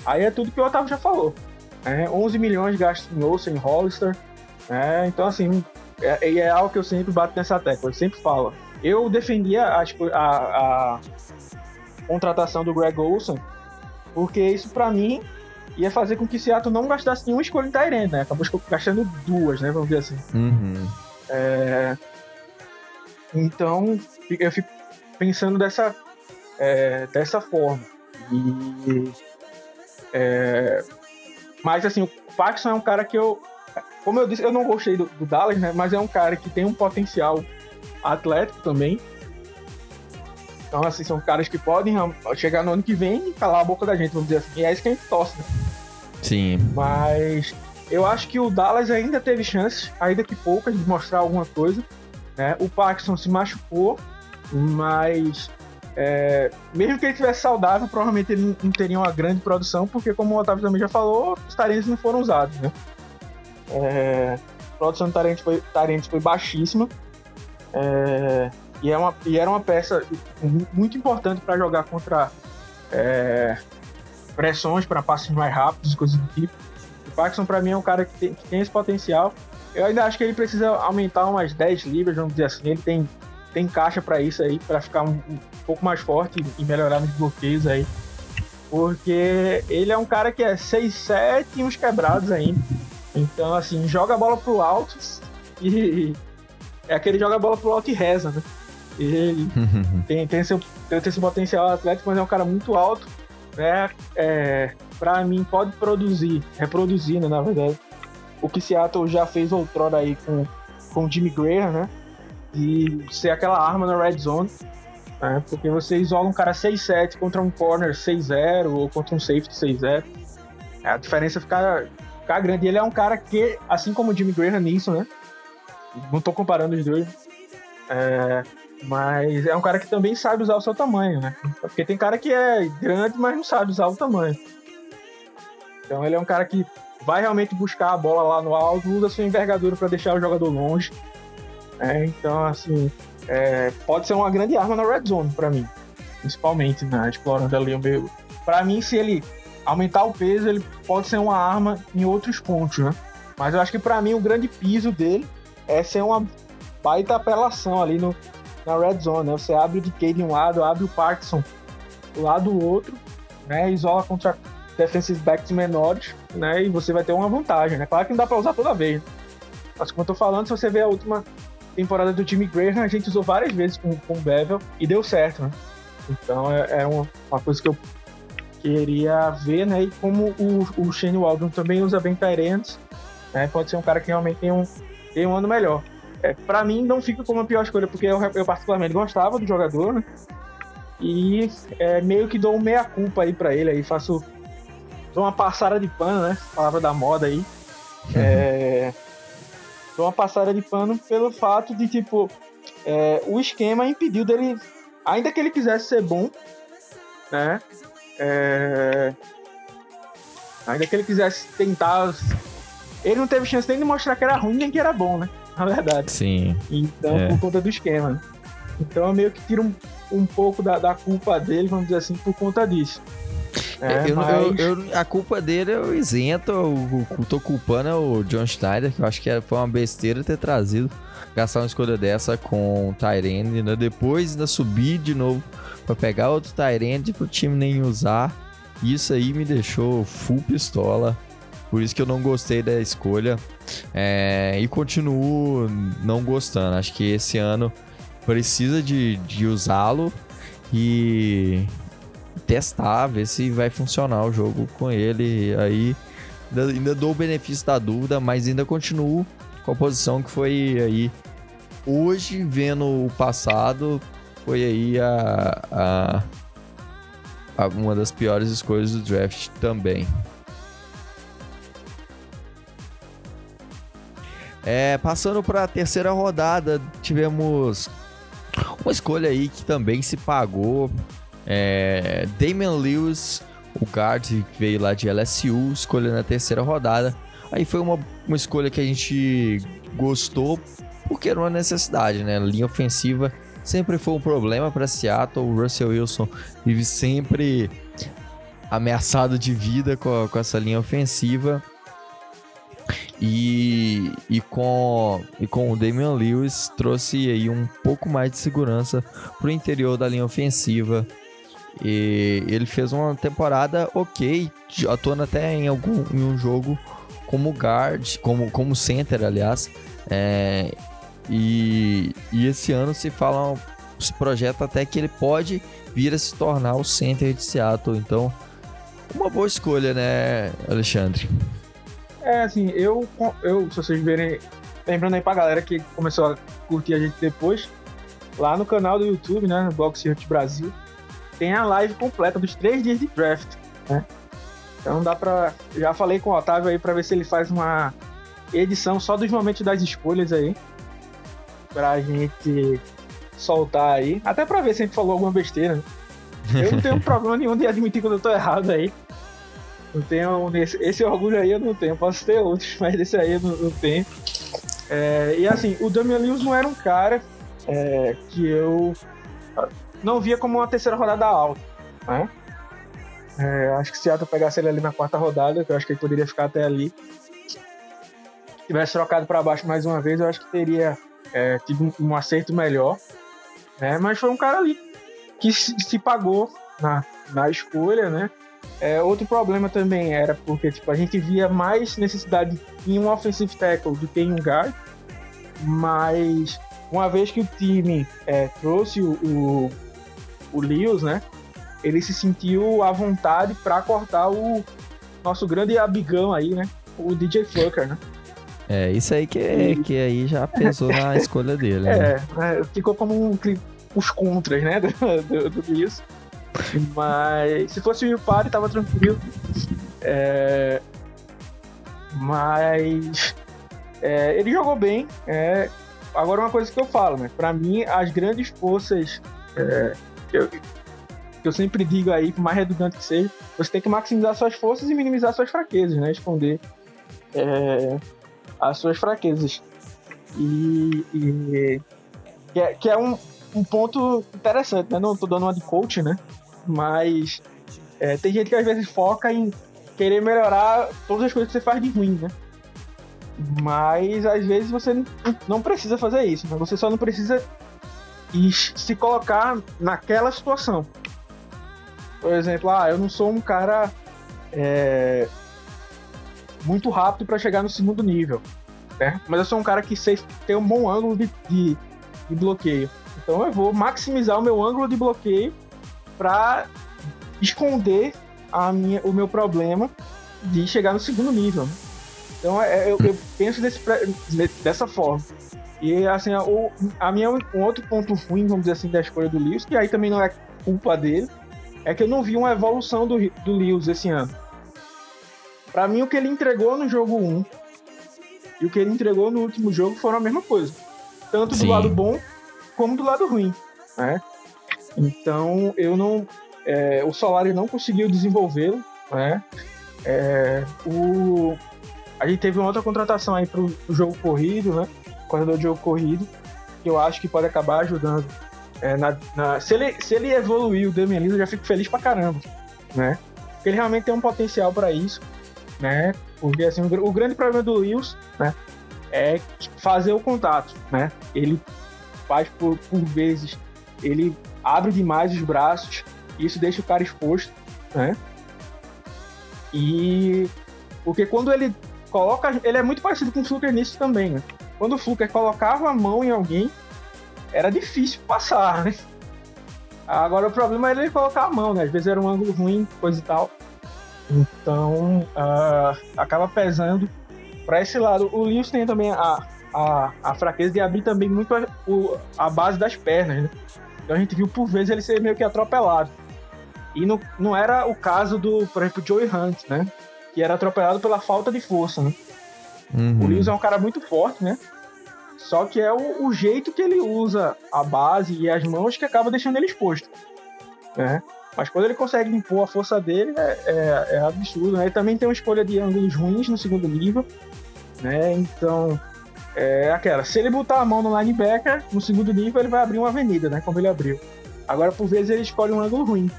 aí é tudo que o Otávio já falou. É, 11 milhões gastos em Olsen, em Hollister. É, então, assim, é, é algo que eu sempre bato nessa tecla. Eu sempre falo. Eu defendia a, esco- a- a contratação do Greg Olsen, porque isso, pra mim, ia fazer com que Seattle não gastasse nenhuma escolha em Tyrande, né? Acabou gastando duas, né? Vamos dizer assim. Uhum. É, Então, eu fico pensando dessa, é, dessa forma. E, é, mas, assim, o Paxson é um cara que eu. Como eu disse, eu não gostei do, do Dallas, né? Mas é um cara que tem um potencial atlético também. Então, assim, são caras que podem chegar no ano que vem e calar a boca da gente, vamos dizer assim. E é isso que a gente torce, né? Sim. Mas eu acho que o Dallas ainda teve chances, ainda que poucas, de mostrar alguma coisa. Né? O Paxson se machucou, mas é, mesmo que ele tivesse saudável, provavelmente ele não- teria uma grande produção, porque como o Otávio também já falou, os talentos não foram usados. Né? É, a produção de foi, talentos foi baixíssima. É, e, é uma, e era uma peça mu- muito importante para jogar contra é, pressões para passes mais rápidos e coisas do tipo. O Paxson, para mim, é um cara que tem, que tem esse potencial. Eu ainda acho que ele precisa aumentar umas 10 libras, vamos dizer assim. Ele tem, tem caixa para isso aí, para ficar um, um pouco mais forte e melhorar nos bloqueios aí. Porque ele é um cara que é 6'7 e uns quebrados ainda. Então, assim, joga a bola pro alto e é aquele joga a bola pro alto e reza, né? Ele tem, tem, seu, tem esse potencial atlético, mas é um cara muito alto, né? É, pra mim, pode produzir, reproduzir, né, na verdade, o que Seattle já fez outrora aí com, com o Jimmy Graham, né? De ser aquela arma na red zone, né? Porque você isola um cara 6-7 contra um corner 6-0 ou contra um safety 6-0, a diferença fica, fica grande. E ele é um cara que, assim como o Jimmy Graham nisso, né? Não tô comparando os dois, é, mas é um cara que também sabe usar o seu tamanho, né? Porque tem cara que é grande, mas não sabe usar o tamanho. Então ele é um cara que vai realmente buscar a bola lá no alto, usa sua envergadura para deixar o jogador longe. É, então, assim, é, pode ser uma grande arma na red zone para mim, principalmente, né? Explorando ali o meu. Para mim, se ele aumentar o peso, ele pode ser uma arma em outros pontos, né? Mas eu acho que para mim o grande piso dele é ser uma baita apelação ali no, na red zone, né? Você abre o DK de um lado, abre o Parkinson do lado do outro, né? Isola contra defensive backs menores, né? E você vai ter uma vantagem, né? Claro que não dá pra usar toda vez. né? Mas como eu tô falando, se você ver a última temporada do Jimmy Graham, a gente usou várias vezes com, com o Bevel e deu certo, né? Então é, é uma, uma coisa que eu queria ver, né? E como o, o Shane Waldron também usa bem Tyrants, né? Pode ser um cara que realmente tem um, tem um ano melhor. É, para mim não fica como a pior escolha, porque eu, eu particularmente gostava do jogador, né? E é, meio que dou um meia-culpa aí pra ele, aí faço. Dou uma passada de pano, né? Palavra da moda aí. É, dou uma passada de pano pelo fato de, tipo, é, o esquema impediu dele. Ainda que ele quisesse ser bom, né? É, ainda que ele quisesse tentar. Ele não teve chance nem de mostrar que era ruim nem que era bom, né? Na verdade. Sim. Então, É. por conta do esquema. né? Então, eu meio que tiro um, um pouco da, da culpa dele, vamos dizer assim, por conta disso. É, eu, mas... eu, eu, a culpa dele eu isento, eu, eu tô culpando é o John Schneider, que eu acho que foi uma besteira ter trazido, gastar uma escolha dessa com o Tyrande, ainda depois ainda subir de novo para pegar outro Tyrande pro time nem usar. Isso aí me deixou full pistola. Por isso que eu não gostei da escolha. É, e continuo não gostando. Acho que esse ano precisa de, de usá-lo e testar, ver se vai funcionar o jogo com ele. Aí ainda, dou o benefício da dúvida, mas ainda continuo com a posição que foi aí hoje, vendo o passado, foi aí a, a uma das piores escolhas do draft também. É, passando para a terceira rodada, tivemos uma escolha aí que também se pagou. É, Damian Lewis, o guard que veio lá de LSU, escolha na terceira rodada. Aí foi uma, uma escolha que a gente gostou porque era uma necessidade, né? Linha ofensiva sempre foi um problema para Seattle. O Russell Wilson vive sempre ameaçado de vida com, com essa linha ofensiva. E, e, com, e com o Damian Lewis trouxe aí um pouco mais de segurança para o interior da linha ofensiva. E ele fez uma temporada ok, atuando até em algum em um jogo como guard, como, como center, aliás. É, e, e esse ano se fala, se projeta até que ele pode vir a se tornar o center de Seattle. Então, uma boa escolha, né, Alexandre? É, assim, eu, eu, se vocês verem, lembrando aí pra galera que começou a curtir a gente depois, lá no canal do YouTube, né, no Box Brasil, tem a live completa dos três dias de draft, né? Então dá pra. Já falei com o Otávio aí pra ver se ele faz uma edição só dos momentos das escolhas aí. Pra gente soltar aí. Até pra ver se a gente falou alguma besteira. Né? Eu não tenho problema nenhum de admitir quando eu tô errado aí. Não tenho esse, esse orgulho aí eu não tenho. Posso ter outros, mas esse aí eu não, não tenho. É, e assim, o Damian Lewis não era um cara é, que eu não via como uma terceira rodada alta, né? É, acho que se Seattle pegasse ele ali na quarta rodada, que eu acho que ele poderia ficar até ali, tivesse trocado para baixo mais uma vez, eu acho que teria é, tido um, um, acerto melhor. Né? Mas foi um cara ali que se, se pagou na, na escolha, né? É, outro problema também era porque tipo, a gente via mais necessidade em um offensive tackle do que em um guard, mas uma vez que o time é, trouxe o, o, o Lewis, né? Ele se sentiu à vontade para cortar o nosso grande abigão aí, né? O DJ Flucker, né? É, isso aí que, e... que aí já pesou na escolha dele. É, né? é, ficou como um, os contras, né? Do, do, do Lewis. Mas se fosse o Party, tava tranquilo. É, mas é, ele jogou bem. É, agora uma coisa que eu falo, né? Para mim, as grandes forças é, eu, eu sempre digo aí, por mais redundante que seja, você tem que maximizar suas forças e minimizar suas fraquezas, né? Esconder é, as suas fraquezas. E, e que é, que é um, um ponto interessante, né? Não tô dando uma de coach, né? Mas é, tem gente que às vezes foca em querer melhorar todas as coisas que você faz de ruim, né? Mas às vezes você não precisa fazer isso, né? você só não precisa se colocar naquela situação. Por exemplo, ah, eu não sou um cara é, muito rápido para chegar no segundo nível, né? mas eu sou um cara que sei ter um bom ângulo de, de, de bloqueio. Então eu vou maximizar o meu ângulo de bloqueio para esconder a minha, o meu problema de chegar no segundo nível. Então é, eu, eu penso desse, dessa forma. E assim, o, a minha, um outro ponto ruim, vamos dizer assim, da escolha do Lewis, que aí também não é culpa dele, é que eu não vi uma evolução do, do Lewis esse ano. Para mim, o que ele entregou no jogo 1 e o que ele entregou no último jogo foram a mesma coisa. Tanto do Sim. lado bom como do lado ruim. Né? Então, eu não. É, o Solari não conseguiu desenvolvê-lo. Né? É, o, a gente teve uma outra contratação aí pro, pro jogo corrido, né? corredor de jogo corrido, que eu acho que pode acabar ajudando. É, na, na, se, ele, se ele evoluir o Lillard, eu já fico feliz pra caramba, né? Porque ele realmente tem um potencial para isso, né? Porque assim, o, o grande problema do Lewis, né? É fazer o contato, né? Ele faz por, por vezes, ele abre demais os braços, isso deixa o cara exposto, né? E porque quando ele coloca, ele é muito parecido com o Fluker nisso também, né? Quando o Fluker colocava a mão em alguém, era difícil passar, né? Agora o problema era ele colocar a mão, né? Às vezes era um ângulo ruim, coisa e tal. Então uh, acaba pesando para esse lado. O Lewis tem também a, a, a fraqueza de abrir também muito a, o, a base das pernas, né? Então a gente viu por vezes ele ser meio que atropelado. E não, não era o caso do, por exemplo, Joey Hunt, né? Que era atropelado pela falta de força, né? Uhum. O Lewis é um cara muito forte, né? Só que é o, o, jeito que ele usa a base e as mãos que acaba deixando ele exposto. Né? Mas quando ele consegue impor a força dele, é, é, é absurdo. Né? Ele também tem uma escolha de ângulos ruins no segundo nível. Né? Então, é aquela. Se ele botar a mão no linebacker, no segundo nível, ele vai abrir uma avenida, né? Como ele abriu. Agora, por vezes, ele escolhe um ângulo ruim.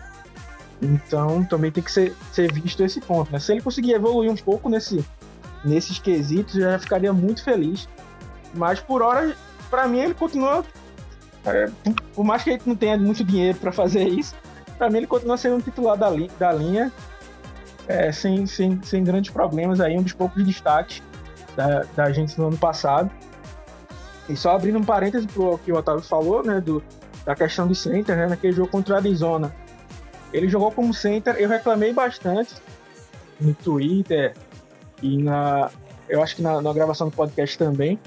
Então, também tem que ser, ser visto esse ponto. Né? Se ele conseguir evoluir um pouco nesse, nesses quesitos, eu já ficaria muito feliz. Mas por hora, para mim, ele continua. É, por mais que ele não tenha muito dinheiro para fazer isso, para mim ele continua sendo um titular da, li da linha, é, sem, sem, sem grandes problemas aí, um dos poucos destaques da, da gente no ano passado. E só abrindo um parêntese pro que o Otávio falou, né, do, da questão de center, né, naquele jogo contra a Arizona. Ele jogou como center, eu reclamei bastante no Twitter e na, eu acho que na, na gravação do podcast também,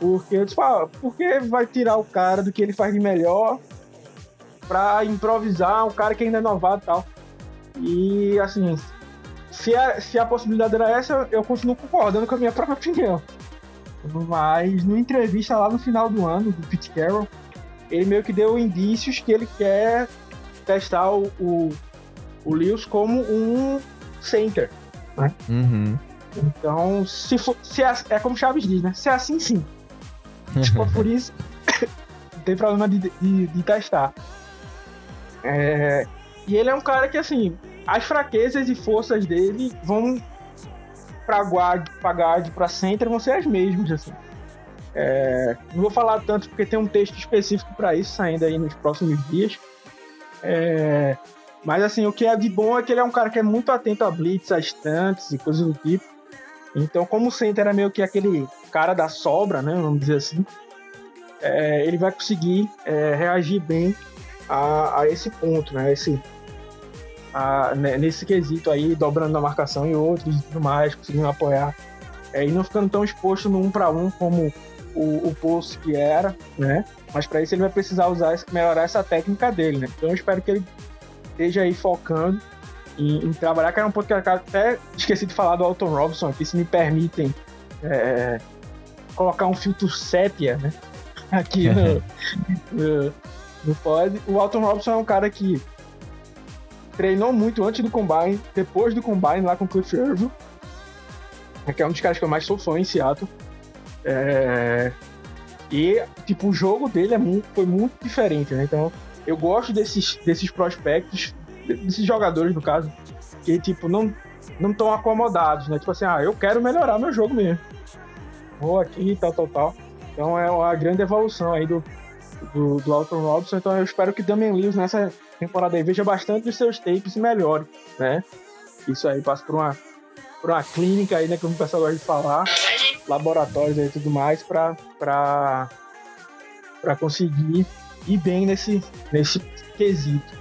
porque eu disse, ah, por que vai tirar o cara do que ele faz de melhor pra improvisar um cara que ainda é novato e tal? E assim, se a, se a possibilidade era essa, eu continuo concordando com a minha própria opinião. Mas no entrevista lá no final do ano, do Pete Carroll, ele meio que deu indícios que ele quer testar o, o, o Lewis como um center. Né? Uhum. Então, se for, se é, é como Chaves diz, né? Se é assim, sim. Tipo, por isso, não tem problema de, de, de testar. É, e ele é um cara que, assim, as fraquezas e forças dele vão pra guard, pra guard, pra center, vão ser as mesmas, assim. É, não vou falar tanto porque tem um texto específico para isso saindo aí nos próximos dias. É, mas assim, o que é de bom é que ele é um cara que é muito atento a blitz, a stunts e coisas do tipo. Então, como o center é meio que aquele cara da sobra, né, vamos dizer assim, é, ele vai conseguir é, reagir bem a, a, esse ponto, né, esse, a, né, nesse quesito aí, dobrando a marcação e outros e tudo mais, conseguindo apoiar é, e não ficando tão exposto no um para um como o, o post que era, né? Mas para isso ele vai precisar usar, melhorar essa técnica dele, né? Então eu espero que ele esteja aí focando em, em trabalhar, que era um ponto que eu até esqueci de falar do Alton Robson aqui, se me permitem é, colocar um filtro sépia, né? Aqui no, no, no pod. O Alton Robson é um cara que treinou muito antes do Combine, depois do Combine lá com o Cliff Irving, que é um dos caras que eu mais sou fã em Seattle. É... E, tipo, o jogo dele é muito, foi muito diferente, né? Então, eu gosto desses, desses prospectos, desses jogadores, no caso, que, tipo, não não estão acomodados, né? Tipo assim, ah, eu quero melhorar meu jogo mesmo. Vou aqui, tal, tal, tal. Então é uma grande evolução aí do, do, do Alton Robson. Então eu espero que Damian Lewis nessa temporada aí veja bastante dos seus tapes e melhore, né? Isso aí passa por uma, por uma clínica aí, né? Como o pessoal gosta de falar. Laboratórios aí e tudo mais pra, pra, pra conseguir ir bem nesse, nesse quesito.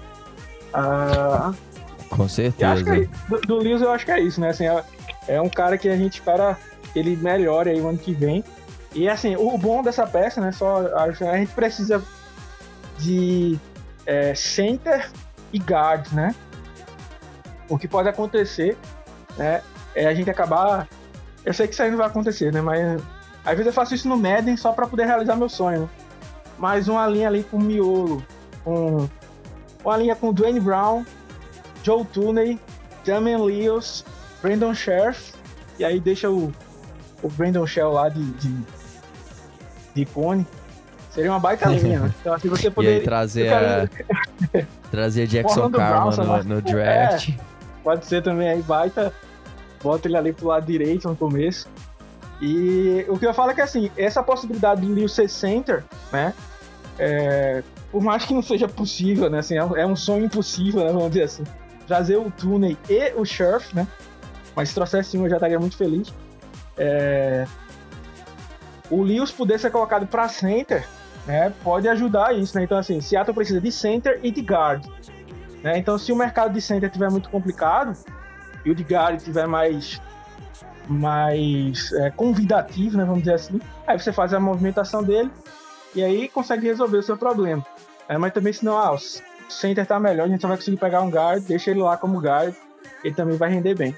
Ah, com certeza. Que, do, do Lewis eu acho que é isso, né? Assim, é, é, um cara que a gente espera que ele melhore aí o ano que vem. E assim, o bom dessa peça, né? Só a gente precisa de é, center e guard, né? O que pode acontecer, né? É a gente acabar. Eu sei que isso aí não vai acontecer, né? Mas às vezes eu faço isso no Madden só para poder realizar meu sonho. Né? Mais uma linha ali com miolo, com uma linha com Dwayne Brown, Joe Tooney, Damian Lewis, Brandon Sheriff, e aí deixa o, o Brandon Shell lá de, de, de cone. Seria uma baita linha, né? Então assim você poderia... E trazer a... trazer Jackson Karma no, no, draft. É, pode ser também aí baita. Bota ele ali pro lado direito no começo. E o que eu falo é que assim, essa possibilidade do Lewis ser center, né? É, por mais que não seja possível, né? Assim, é, um- é um sonho impossível, né? Vamos dizer assim. Trazer o Tooney e o Scherf, né? Mas se trouxesse um, eu já estaria muito feliz. É, o Lewis poder ser colocado para center, né? Pode ajudar isso, né? Então, assim, Seattle precisa de center e de guard. Né? Então, se o mercado de center estiver muito complicado e o de guard estiver mais mais é, convidativo, né, vamos dizer assim, aí você faz a movimentação dele e aí consegue resolver o seu problema. É, mas também se não, ah, o center tá melhor, a gente só vai conseguir pegar um guard, deixa ele lá como guard, ele também vai render bem.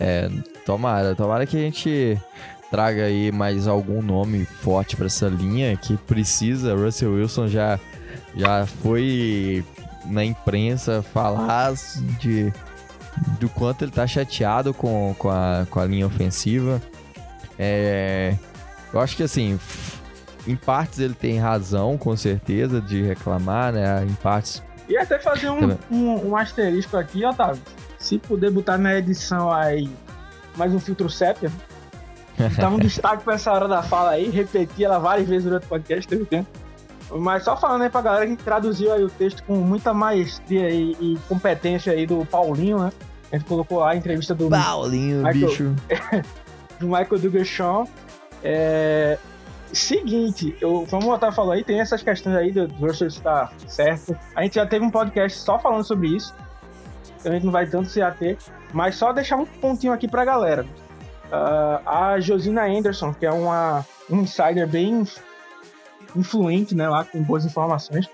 É, tomara, tomara que a gente traga aí mais algum nome forte pra essa linha que precisa. Russell Wilson já, já foi na imprensa falar de do quanto ele tá chateado com, com, a, com a linha ofensiva. É, eu acho que assim, em partes ele tem razão, com certeza, de reclamar, né? Em partes E até fazer um, um, um asterisco aqui, Otávio. Se puder botar na edição aí mais um filtro sépia, Dá um destaque pra essa hora da fala aí, repetir ela várias vezes durante o podcast, teve tempo. Mas só falando aí pra galera que traduziu aí o texto com muita maestria e, e competência aí do Paulinho, né? A gente colocou lá a entrevista do, Paulinho, Michael- bicho. do Michael Douglas Shaw. É... Seguinte, eu, como o Otávio falou aí, tem essas questões aí do Russell estar certo. A gente já teve um podcast só falando sobre isso. Então a gente não vai tanto se ater. Mas só deixar um pontinho aqui pra galera. Ah, a Josina Anderson, que é uma um insider bem influente, né, lá com boas informações,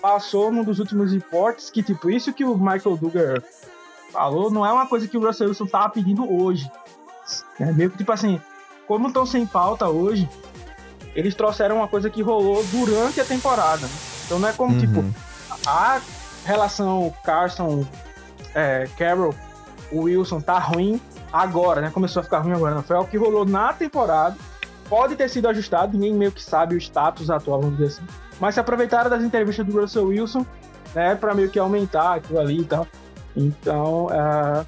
passou num dos últimos reportes que, tipo, isso que o Michael Duggar falou não é uma coisa que o Russell Wilson tava pedindo hoje. É meio que, tipo assim, como estão sem pauta hoje, eles trouxeram uma coisa que rolou durante a temporada. Então não é como, Uhum. tipo, a relação Carson, é, Carroll, Wilson tá ruim agora, né? Começou a ficar ruim agora. Não foi algo que rolou na temporada. Pode ter sido ajustado, ninguém meio que sabe o status atual, vamos dizer assim. Mas se aproveitaram das entrevistas do Russell Wilson, né, pra meio que aumentar aquilo ali e tal. Então, ah,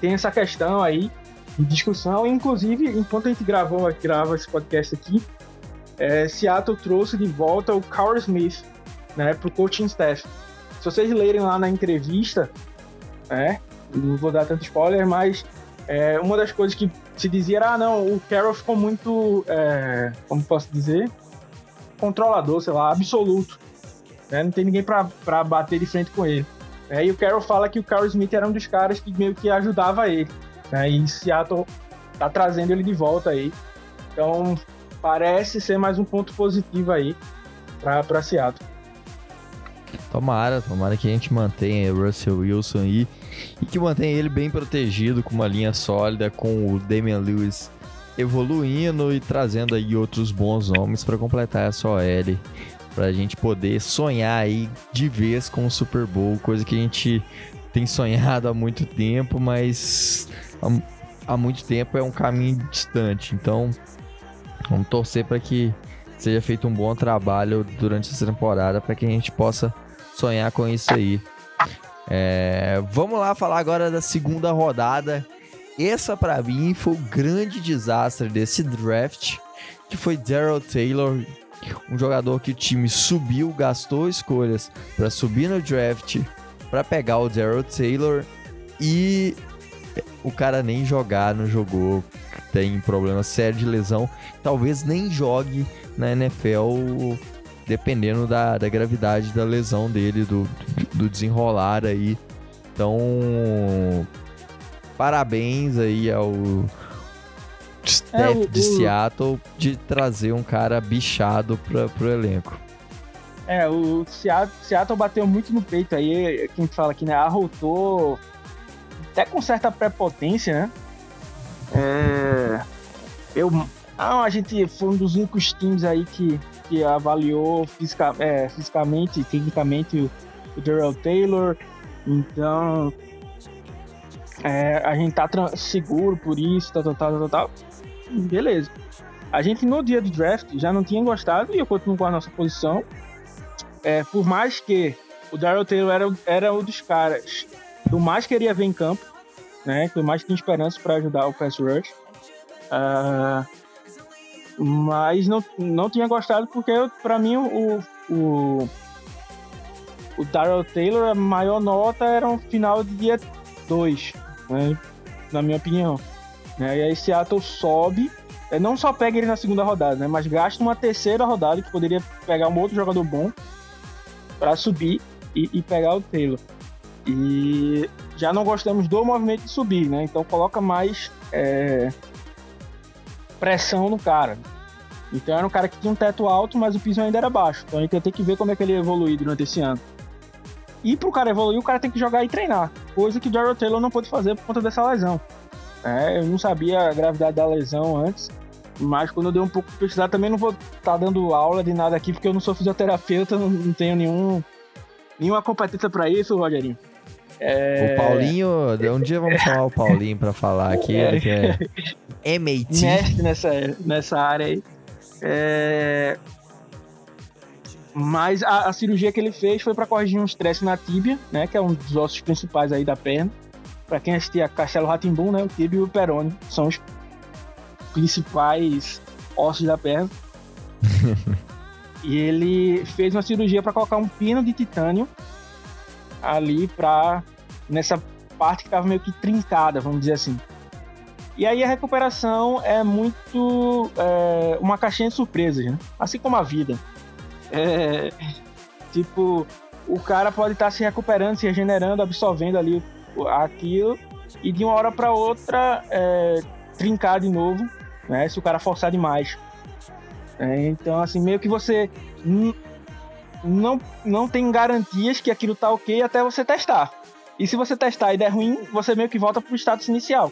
tem essa questão aí de discussão. Inclusive, enquanto a gente gravou, grava esse podcast aqui, é, Seattle trouxe de volta o Carl Smith, né, pro coaching staff. Se vocês lerem lá na entrevista, né, não vou dar tanto spoiler, mas é, uma das coisas que se dizia era, ah, não, o Carroll ficou muito, é, como posso dizer, controlador, sei lá, absoluto. né? Não tem ninguém pra bater de frente com ele. né? E o Carroll fala que o Carl Smith era um dos caras que meio que ajudava ele. Né? E Seattle tá trazendo ele de volta aí. Então, parece ser mais um ponto positivo aí pra Seattle. Tomara, tomara que a gente mantenha o Russell Wilson aí e que mantenha ele bem protegido com uma linha sólida, com o Damian Lewis evoluindo e trazendo aí outros bons nomes para completar essa OL, pra gente poder sonhar aí de vez com o Super Bowl, coisa que a gente tem sonhado há muito tempo, mas há muito tempo é um caminho distante. Então, vamos torcer para que seja feito um bom trabalho durante essa temporada para que a gente possa sonhar com isso aí. É, vamos lá falar agora da segunda rodada. Essa para mim foi o grande desastre desse draft, que foi Daryl Taylor, um jogador que o time subiu, gastou escolhas para subir no draft, para pegar o Daryl Taylor e o cara nem jogar, não jogou, tem problema sério de lesão, talvez nem jogue na NFL dependendo da, da gravidade da lesão dele, do, do desenrolar aí. Então, parabéns aí ao staff É, o- de Seattle de trazer um cara bichado pra, pro elenco. É, o Seattle, Seattle bateu muito no peito aí, quem fala aqui, né? Arrotou até com certa prepotência, né? É, eu, ah, a gente foi um dos únicos times aí que, que avaliou fisica, é, fisicamente tecnicamente o, o Taylor. Então, é, a gente tá seguro por isso, tal, tal, tal, tal. Beleza. A gente no dia do draft já não tinha gostado e eu continuo com a nossa posição. É, por mais que o Daryl Taylor era, era um dos caras que mais queria ver em campo, né? Que mais tinha esperança para ajudar o pass rush. Uh, mas não, não tinha gostado porque, para mim, o, o, o Taylor, a maior nota era um final de dia 2, né? na minha opinião. Né? E aí Seattle sobe, é, não só pega ele na segunda rodada, né? mas gasta uma terceira rodada que poderia pegar um outro jogador bom para subir e, e, pegar o Taylor. E já não gostamos do movimento de subir, né? Então coloca mais é, pressão no cara. Então era um cara que tinha um teto alto, mas o piso ainda era baixo. Então a gente ia ter que ver como é que ele ia evoluir durante esse ano. E pro cara evoluir, o cara tem que jogar e treinar. Coisa que o Daryl Taylor não pôde fazer por conta dessa lesão. É, eu não sabia a gravidade da lesão antes. Mas quando eu dei um pouco de pesquisar, também não vou estar tá dando aula de nada aqui, porque eu não sou fisioterapeuta, não, não tenho nenhum, nenhuma competência para isso, Rogerinho. É... O Paulinho, um dia vamos chamar o Paulinho para falar aqui, é. que é MAT. Mestre nessa, nessa área aí. É... Mas a, a, cirurgia que ele fez foi para corrigir um estresse na tíbia, né? Que é um dos ossos principais aí da perna. Para quem assistia Castelo Ratimbum, né? O tíbia e o perone são os principais ossos da perna. e ele fez uma cirurgia para colocar um pino de titânio ali para nessa parte que estava meio que trincada, vamos dizer assim. E aí a recuperação é muito é, uma caixinha de surpresas, né? Assim como a vida. É, tipo, o cara pode estar tá se recuperando, se regenerando, absorvendo ali aquilo e de uma hora para outra é, trincar de novo, né? Se o cara forçar demais. É, então, assim, meio que você não, não tem garantias que aquilo tá ok até você testar. E se você testar e der ruim, você meio que volta pro status inicial.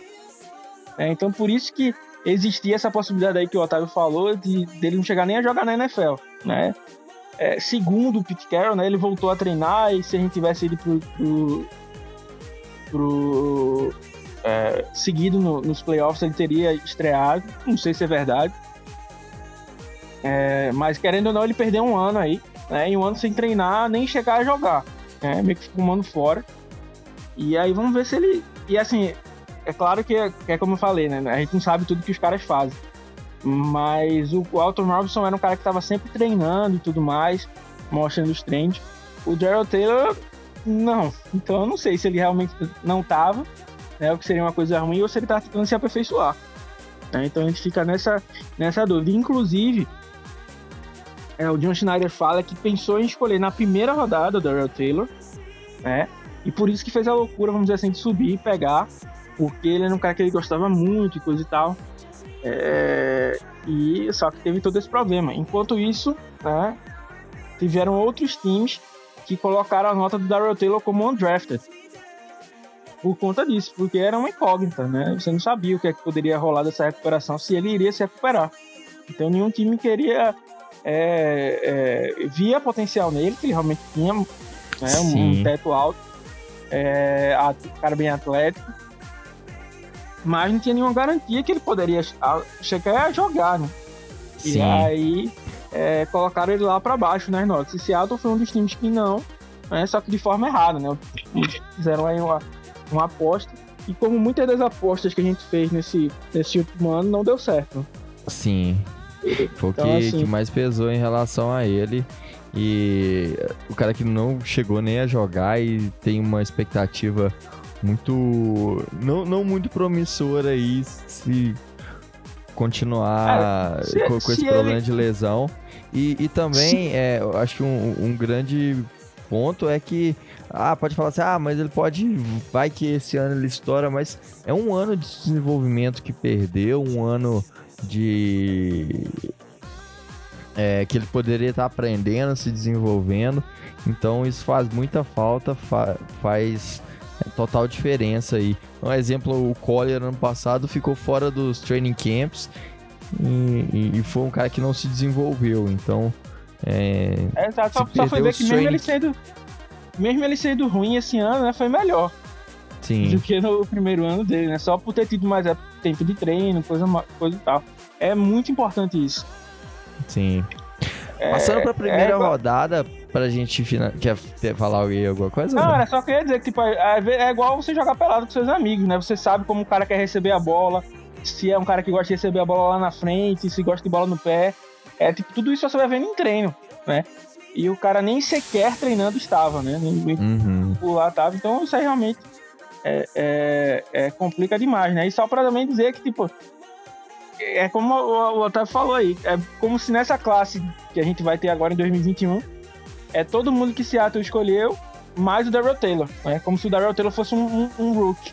É, então, por isso que existia essa possibilidade aí que o Otávio falou de dele não chegar nem a jogar na NFL, né? É, segundo o Pete Carroll, né, ele voltou a treinar e se a gente tivesse ido pro, pro, pro é, seguido no, nos playoffs ele teria estreado, não sei se é verdade. É, mas querendo ou não, ele perdeu um ano aí, né? E um ano sem treinar, nem chegar a jogar. Né, meio que ficou um ano fora. E aí vamos ver se ele. E assim, é claro que é, que é como eu falei, né? A gente não sabe tudo que os caras fazem. Mas o, Alton Robinson era um cara que estava sempre treinando e tudo mais, mostrando os treinos. O Daryl Taylor, não. Então eu não sei se ele realmente não estava, né? O que seria uma coisa ruim, ou se ele estava tentando se aperfeiçoar. Né? Então a gente fica nessa, nessa dúvida. Inclusive, é, o John Schneider fala que pensou em escolher na primeira rodada o Daryl Taylor, né? E por isso que fez a loucura, vamos dizer assim, de subir e pegar, porque ele era um cara que ele gostava muito e coisa e tal. É, e só que teve todo esse problema. Enquanto isso, né, tiveram outros times que colocaram a nota do Daryl Taylor como undrafted. Por conta disso, porque era uma incógnita, né? Você não sabia o que, é que poderia rolar dessa recuperação, se ele iria se recuperar. Então nenhum time queria é, é, via potencial nele, que ele realmente tinha né, um, teto alto, é, cara bem atlético, mas não tinha nenhuma garantia que ele poderia chegar a jogar, né? Sim. E aí é, colocaram ele lá para baixo né, notas. E Seattle foi um dos times que não, né, só que de forma errada, né? Fizeram aí uma, uma aposta. E como muitas das apostas que a gente fez nesse, nesse último ano não deu certo. Sim. Foi o então, que, assim... que mais pesou em relação a ele. E o cara que não chegou nem a jogar e tem uma expectativa muito. Não, não muito promissora aí se continuar se, com, com esse problema ele... de lesão. E, e também, é, acho que um, um grande ponto é que ah, pode falar assim, ah, mas ele pode, vai que esse ano ele estoura, mas é um ano de desenvolvimento que perdeu, um ano de é, que ele poderia estar aprendendo, se desenvolvendo. Então isso faz muita falta, fa faz total diferença aí. Um exemplo, o Collier ano passado ficou fora dos training camps e, e foi um cara que não se desenvolveu. Então, é, é só, só foi ver que mesmo ele sendo mesmo ele sendo ruim esse ano, né, foi melhor. Sim. Do que no primeiro ano dele, né? Só por ter tido mais é, tempo de treino, coisa, coisa e tal. É muito importante isso. Sim. É, Passando pra primeira é rodada, pra gente fina... Quer falar aí alguma coisa? Não, Não, era só queria dizer que, tipo, é, é igual você jogar pelado com seus amigos, né? Você sabe como o cara quer receber a bola, se é um cara que gosta de receber a bola lá na frente, se gosta de bola no pé. É, tipo, tudo isso você vai vendo em treino, né? E o cara nem sequer treinando estava, né? Nem, Uhum. lá tava. Então isso aí realmente é, é- é- complica demais, né? E só pra também dizer que, tipo, é como o, Otávio falou aí, é como se nessa classe que a gente vai ter agora em 2021, é todo mundo que Seattle escolheu, mais o Daryl Taylor, né? Como se o Daryl Taylor fosse um, um, um rookie,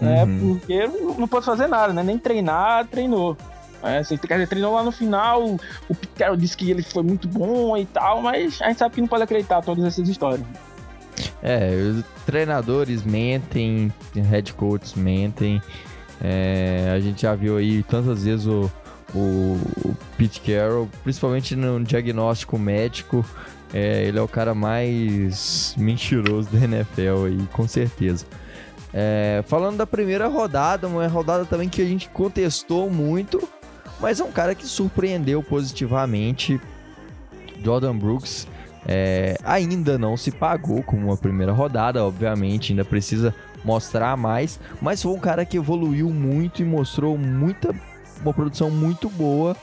né? Uhum. Porque não, pode fazer nada, né? Nem treinar, treinou. É, você, quer dizer, treinou lá no final, o, o Pete Carroll disse que ele foi muito bom e tal, mas a gente sabe que não pode acreditar todas essas histórias. É, os treinadores mentem, head coaches mentem. É, a gente já viu aí tantas vezes o, o, o Pete Carroll, principalmente no diagnóstico médico. é, ele é o cara mais mentiroso da NFL aí, com certeza. É, falando da primeira rodada, uma rodada também que a gente contestou muito, mas é um cara que surpreendeu positivamente. Jordan Brooks é, ainda não se pagou como uma primeira rodada, obviamente, ainda precisa mostrar mais, mas foi um cara que evoluiu muito e mostrou muita uma produção muito boa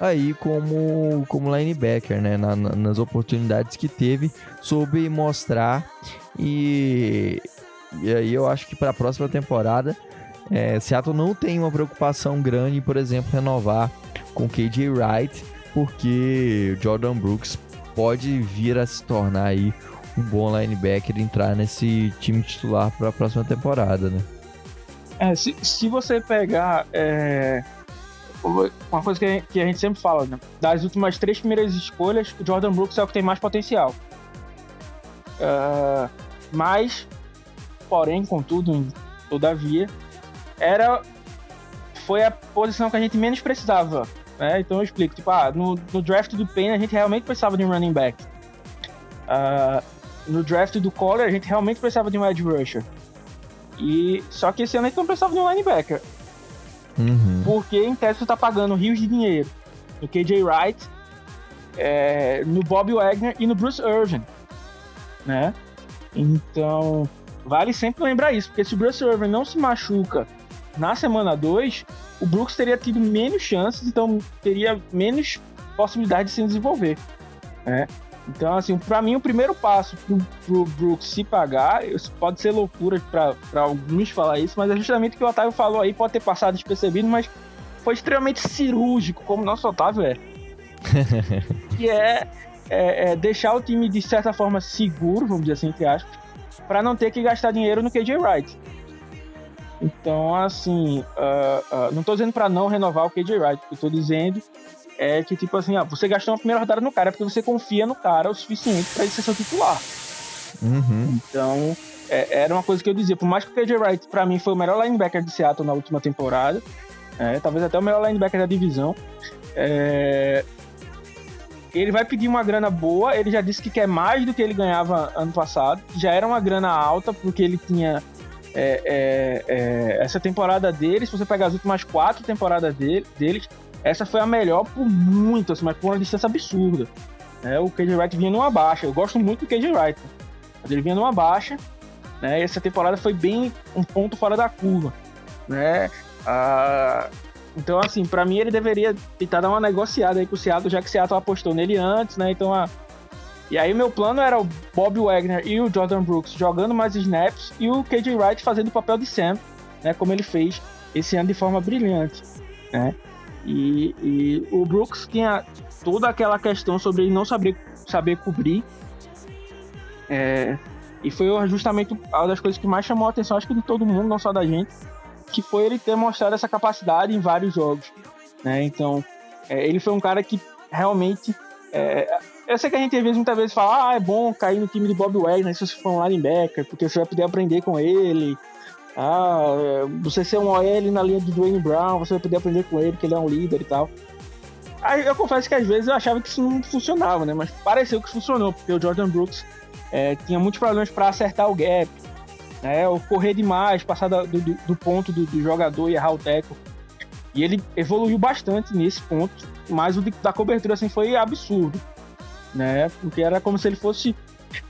aí como como linebacker, né, na- na- nas oportunidades que teve, soube mostrar e e aí eu acho que para a próxima temporada é, Seattle não tem uma preocupação grande, por exemplo, renovar com KJ Wright, porque Jordan Brooks pode vir a se tornar aí um bom linebacker entrar nesse time titular para a próxima temporada, né? É, se, se você pegar é, uma coisa que que a gente sempre fala, né? Das últimas três primeiras escolhas, o Jordan Brooks é o que tem mais potencial. É, mas, porém, contudo, todavia, era foi a posição que a gente menos precisava. Né? Então eu explico, tipo, ah, no, no draft do Payne a gente realmente precisava de um running back. Ah, no draft do Collar a gente realmente precisava de um edge rusher. E só que esse ano a gente não precisava de um linebacker, Uhum. porque em tese você tá pagando rios de dinheiro no KJ Wright, é, no Bob Wagner e no Bruce Irvin, né? Então vale sempre lembrar isso, porque se o Bruce Irvin não se machuca na semana 2, o Brooks teria tido menos chances, então teria menos possibilidade de se desenvolver, né? Então, assim, pra mim, o primeiro passo pro, pro Brooks se pagar, isso pode ser loucura pra alguns falar isso, mas é justamente o que o Otávio falou aí, pode ter passado despercebido, mas foi extremamente cirúrgico, como o nosso Otávio é. que é, é- é deixar o time, de certa forma, seguro, vamos dizer assim, entre aspas, pra não ter que gastar dinheiro no KJ Wright. Então, assim, ah, ah, não tô dizendo pra não renovar o KJ Wright, eu tô dizendo é que, tipo assim, ah, você gastou uma primeira rodada no cara porque você confia no cara o suficiente pra ele ser seu titular. Uhum. Então, é- era uma coisa que eu dizia. Por mais que o KJ Wright, pra mim, foi o melhor linebacker de Seattle na última temporada, é, talvez até o melhor linebacker da divisão, é, ele vai pedir uma grana boa. Ele já disse que quer mais do que ele ganhava ano passado. Já era uma grana alta, porque ele tinha. é, é, é, essa temporada dele, se você pegar as últimas quatro temporadas dele, deles, essa foi a melhor por muito, assim, mas por uma distância absurda. É, o KJ Wright vinha numa baixa. Eu gosto muito do KJ Wright. Mas ele vinha numa baixa, né? Essa temporada foi bem um ponto fora da curva, né? Ah, então, assim, pra mim ele deveria tentar dar uma negociada aí com o Seattle, já que o Seattle apostou nele antes, né? Então, ah, e aí meu plano era o Bob Wagner e o Jordan Brooks jogando mais snaps e o KJ Wright fazendo o papel de Sam, né? Como ele fez esse ano de forma brilhante, né? E, e o Brooks tinha toda aquela questão sobre ele não saber, saber cobrir. É, e foi justamente uma das coisas que mais chamou a atenção, acho que de todo mundo, não só da gente, que foi ele ter mostrado essa capacidade em vários jogos. Né? Então, é, ele foi um cara que realmente. é, eu sei que a gente às vezes, muitas vezes fala, ah, é bom cair no time de Bob Wagner se você for um linebacker, porque você vai poder aprender com ele. Ah, é, você ser um OL na linha de Dwayne Brown, você vai poder aprender com ele, que ele é um líder e tal. Aí eu confesso que às vezes eu achava que isso não funcionava, né? Mas pareceu que funcionou, porque o Jordan Brooks é, tinha muitos problemas para acertar o gap, né? Ou correr demais, passar do, do- do ponto do, do jogador e errar o teco. E ele evoluiu bastante nesse ponto, mas o de- da cobertura assim foi absurdo, né? Porque era como se ele fosse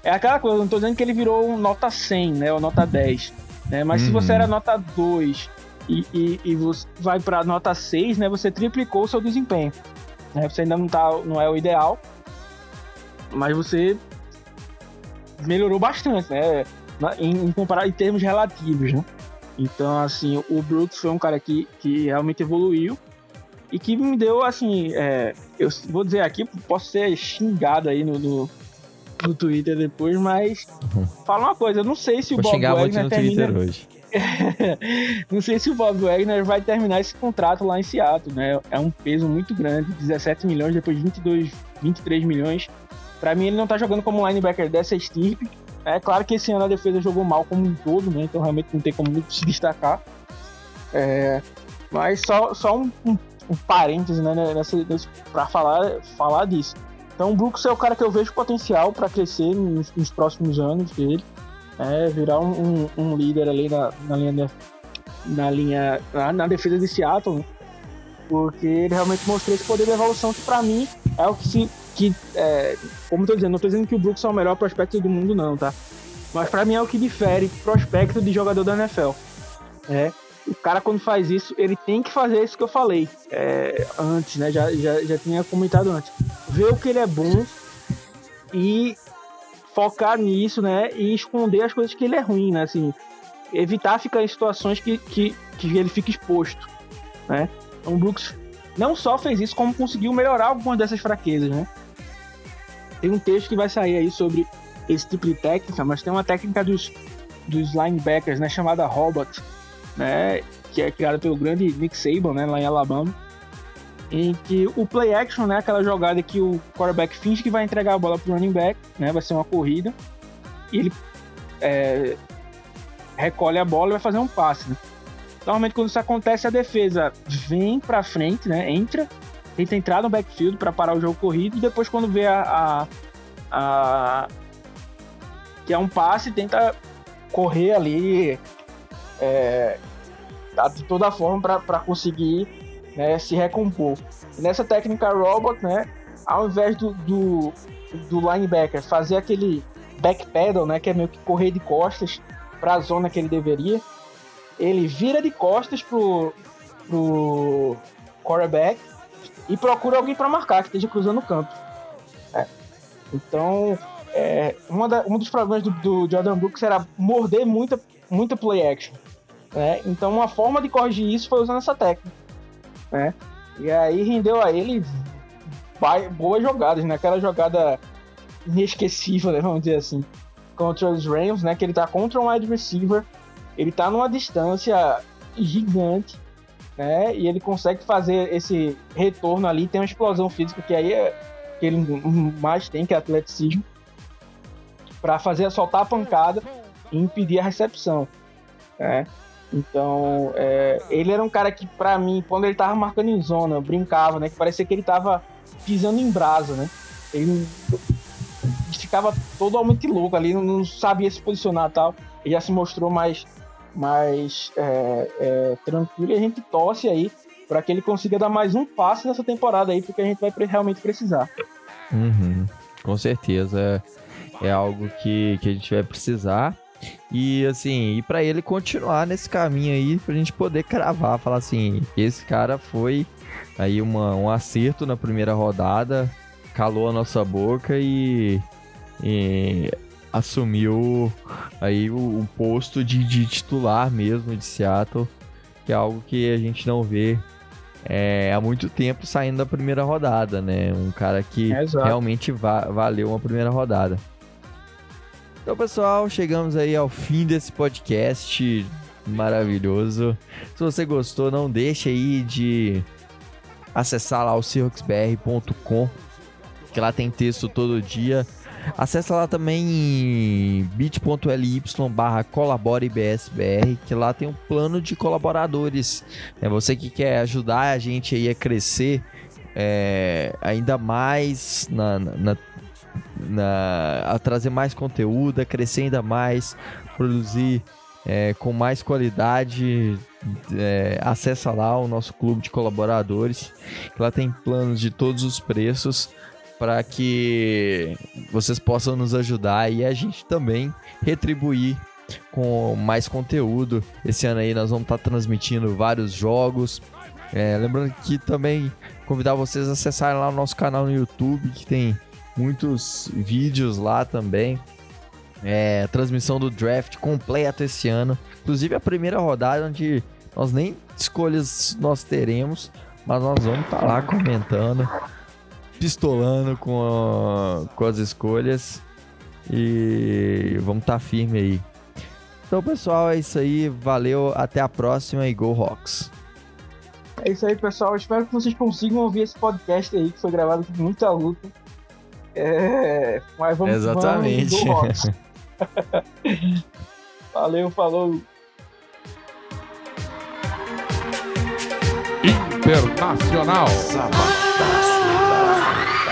é aquela coisa, não tô dizendo que ele virou nota 100, né, ou nota 10, né? Mas se Uhum. você era nota 2 e, e, e você vai pra nota 6, né, você triplicou o seu desempenho. Né? Você ainda não tá não é o ideal, mas você melhorou bastante, né? Em, em comparar em termos relativos, né? Então, assim, o Brooks foi um cara que, que realmente evoluiu e que me deu, assim, é, eu vou dizer aqui, posso ser xingado aí no, no, no Twitter depois, mas fala uma coisa, eu não sei se o Vou Bob Wagner termina... Hoje. não sei se o Bob Wagner vai terminar esse contrato lá em Seattle, né? É um peso muito grande, 17 milhões, depois 22, 23 milhões. Pra mim, ele não tá jogando como linebacker dessa estirpe. É claro que esse ano a defesa jogou mal como um todo, né? Então realmente não tem como muito se destacar. É, mas só, só um, um, um parêntese, né? Nessa, nesse, pra falar, falar disso. Então o Brooks é o cara que eu vejo potencial pra crescer nos, nos próximos anos dele. É, virar um, um, um líder ali na, na linha na linha na, na defesa de Seattle, né? porque ele realmente mostrou esse poder de evolução que pra mim é o que se que é, como eu tô dizendo, não tô dizendo que o Brooks é o melhor prospecto do mundo não, tá? Mas pra mim é o que difere prospecto de jogador da NFL. É, o cara quando faz isso, ele tem que fazer isso que eu falei é, antes, né? Já, já, já tinha comentado antes. Ver o que ele é bom e focar nisso, né? E esconder as coisas que ele é ruim, né? Assim, evitar ficar em situações que, que, que ele fica exposto, né? Então o Brooks não só fez isso, como conseguiu melhorar algumas dessas fraquezas, né? Tem um texto que vai sair aí sobre esse tipo de técnica, mas tem uma técnica dos, dos linebackers, né? Chamada Robot, né? Que é criada pelo grande Nick Saban, né? Lá em Alabama. Em que o play action, né? Aquela jogada que o quarterback finge que vai entregar a bola pro running back, né? Vai ser uma corrida. E ele é, recolhe a bola e vai fazer um passe, né? Normalmente quando isso acontece, a defesa vem pra frente, né? Entra, tenta entrar no backfield para parar o jogo corrido e depois quando vê a, a, a- que é um passe, tenta correr ali é, de toda forma para conseguir né, se recompor. E nessa técnica robot, né? Ao invés do, do, do linebacker fazer aquele backpedal, né? Que é meio que correr de costas para a zona que ele deveria, ele vira de costas pro, pro quarterback e procura alguém para marcar que esteja cruzando o campo. É. Então, é, uma da- um dos problemas do, do Jordan Brooks era morder muita, muita play action. Né? Então, uma forma de corrigir isso foi usando essa técnica. né? E aí rendeu a ele boas jogadas, né? Aquela jogada inesquecível, né? vamos dizer assim, contra os Rams, né? Que ele tá contra um wide receiver, ele tá numa distância gigante, né? E ele consegue fazer esse retorno ali, tem uma explosão física que aí é que ele mais tem, que é atleticismo, para fazer soltar a pancada e impedir a recepção, né? Então, é, ele era um cara que, pra mim, quando ele tava marcando em zona, eu brincava, né? Que parecia que ele tava pisando em brasa, né? Ele ficava totalmente louco ali, não, sabia se posicionar tal. Ele já se mostrou mais, mais é, é, tranquilo e a gente torce aí para que ele consiga dar mais um passo nessa temporada aí, porque a gente vai realmente precisar. Uhum, com certeza é, é algo que, que a gente vai precisar. E assim, e para ele continuar nesse caminho aí, pra gente poder cravar, falar assim, esse cara foi aí uma, um acerto na primeira rodada, calou a nossa boca e, e assumiu aí o, o posto de, de titular mesmo de Seattle, que é algo que a gente não vê é, há muito tempo saindo da primeira rodada, né? Um cara que É, realmente va- valeu uma primeira rodada. Então, pessoal, chegamos aí ao fim desse podcast maravilhoso. Se você gostou, não deixe aí de acessar lá o cirruxbr.com, que lá tem texto todo dia. Acesse lá também bit.ly barra colaborebsbr, que lá tem um plano de colaboradores. É você que quer ajudar a gente aí a crescer é, ainda mais na, na- na- a trazer mais conteúdo, a crescer ainda mais, produzir é, com mais qualidade, é, acessa lá o nosso clube de colaboradores, que lá tem planos de todos os preços para que vocês possam nos ajudar e a gente também retribuir com mais conteúdo. Esse ano aí nós vamos estar transmitindo vários jogos. É, lembrando que também convidar vocês a acessarem lá o nosso canal no YouTube, que tem muitos vídeos lá também. É, transmissão do draft completo esse ano. Inclusive a primeira rodada, onde nós nem escolhas nós teremos, mas nós vamos estar lá comentando, pistolando com, a, com as escolhas e vamos estar firme aí. Então, pessoal, é isso aí. Valeu, até a próxima e Go Rocks! É isso aí, pessoal. Espero que vocês consigam ouvir esse podcast aí, que foi gravado com muita luta. É... Mas vamos Exatamente. Vamos, Valeu, falou. Internacional.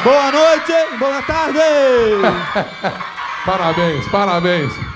Boa noite, boa tarde! parabéns, parabéns.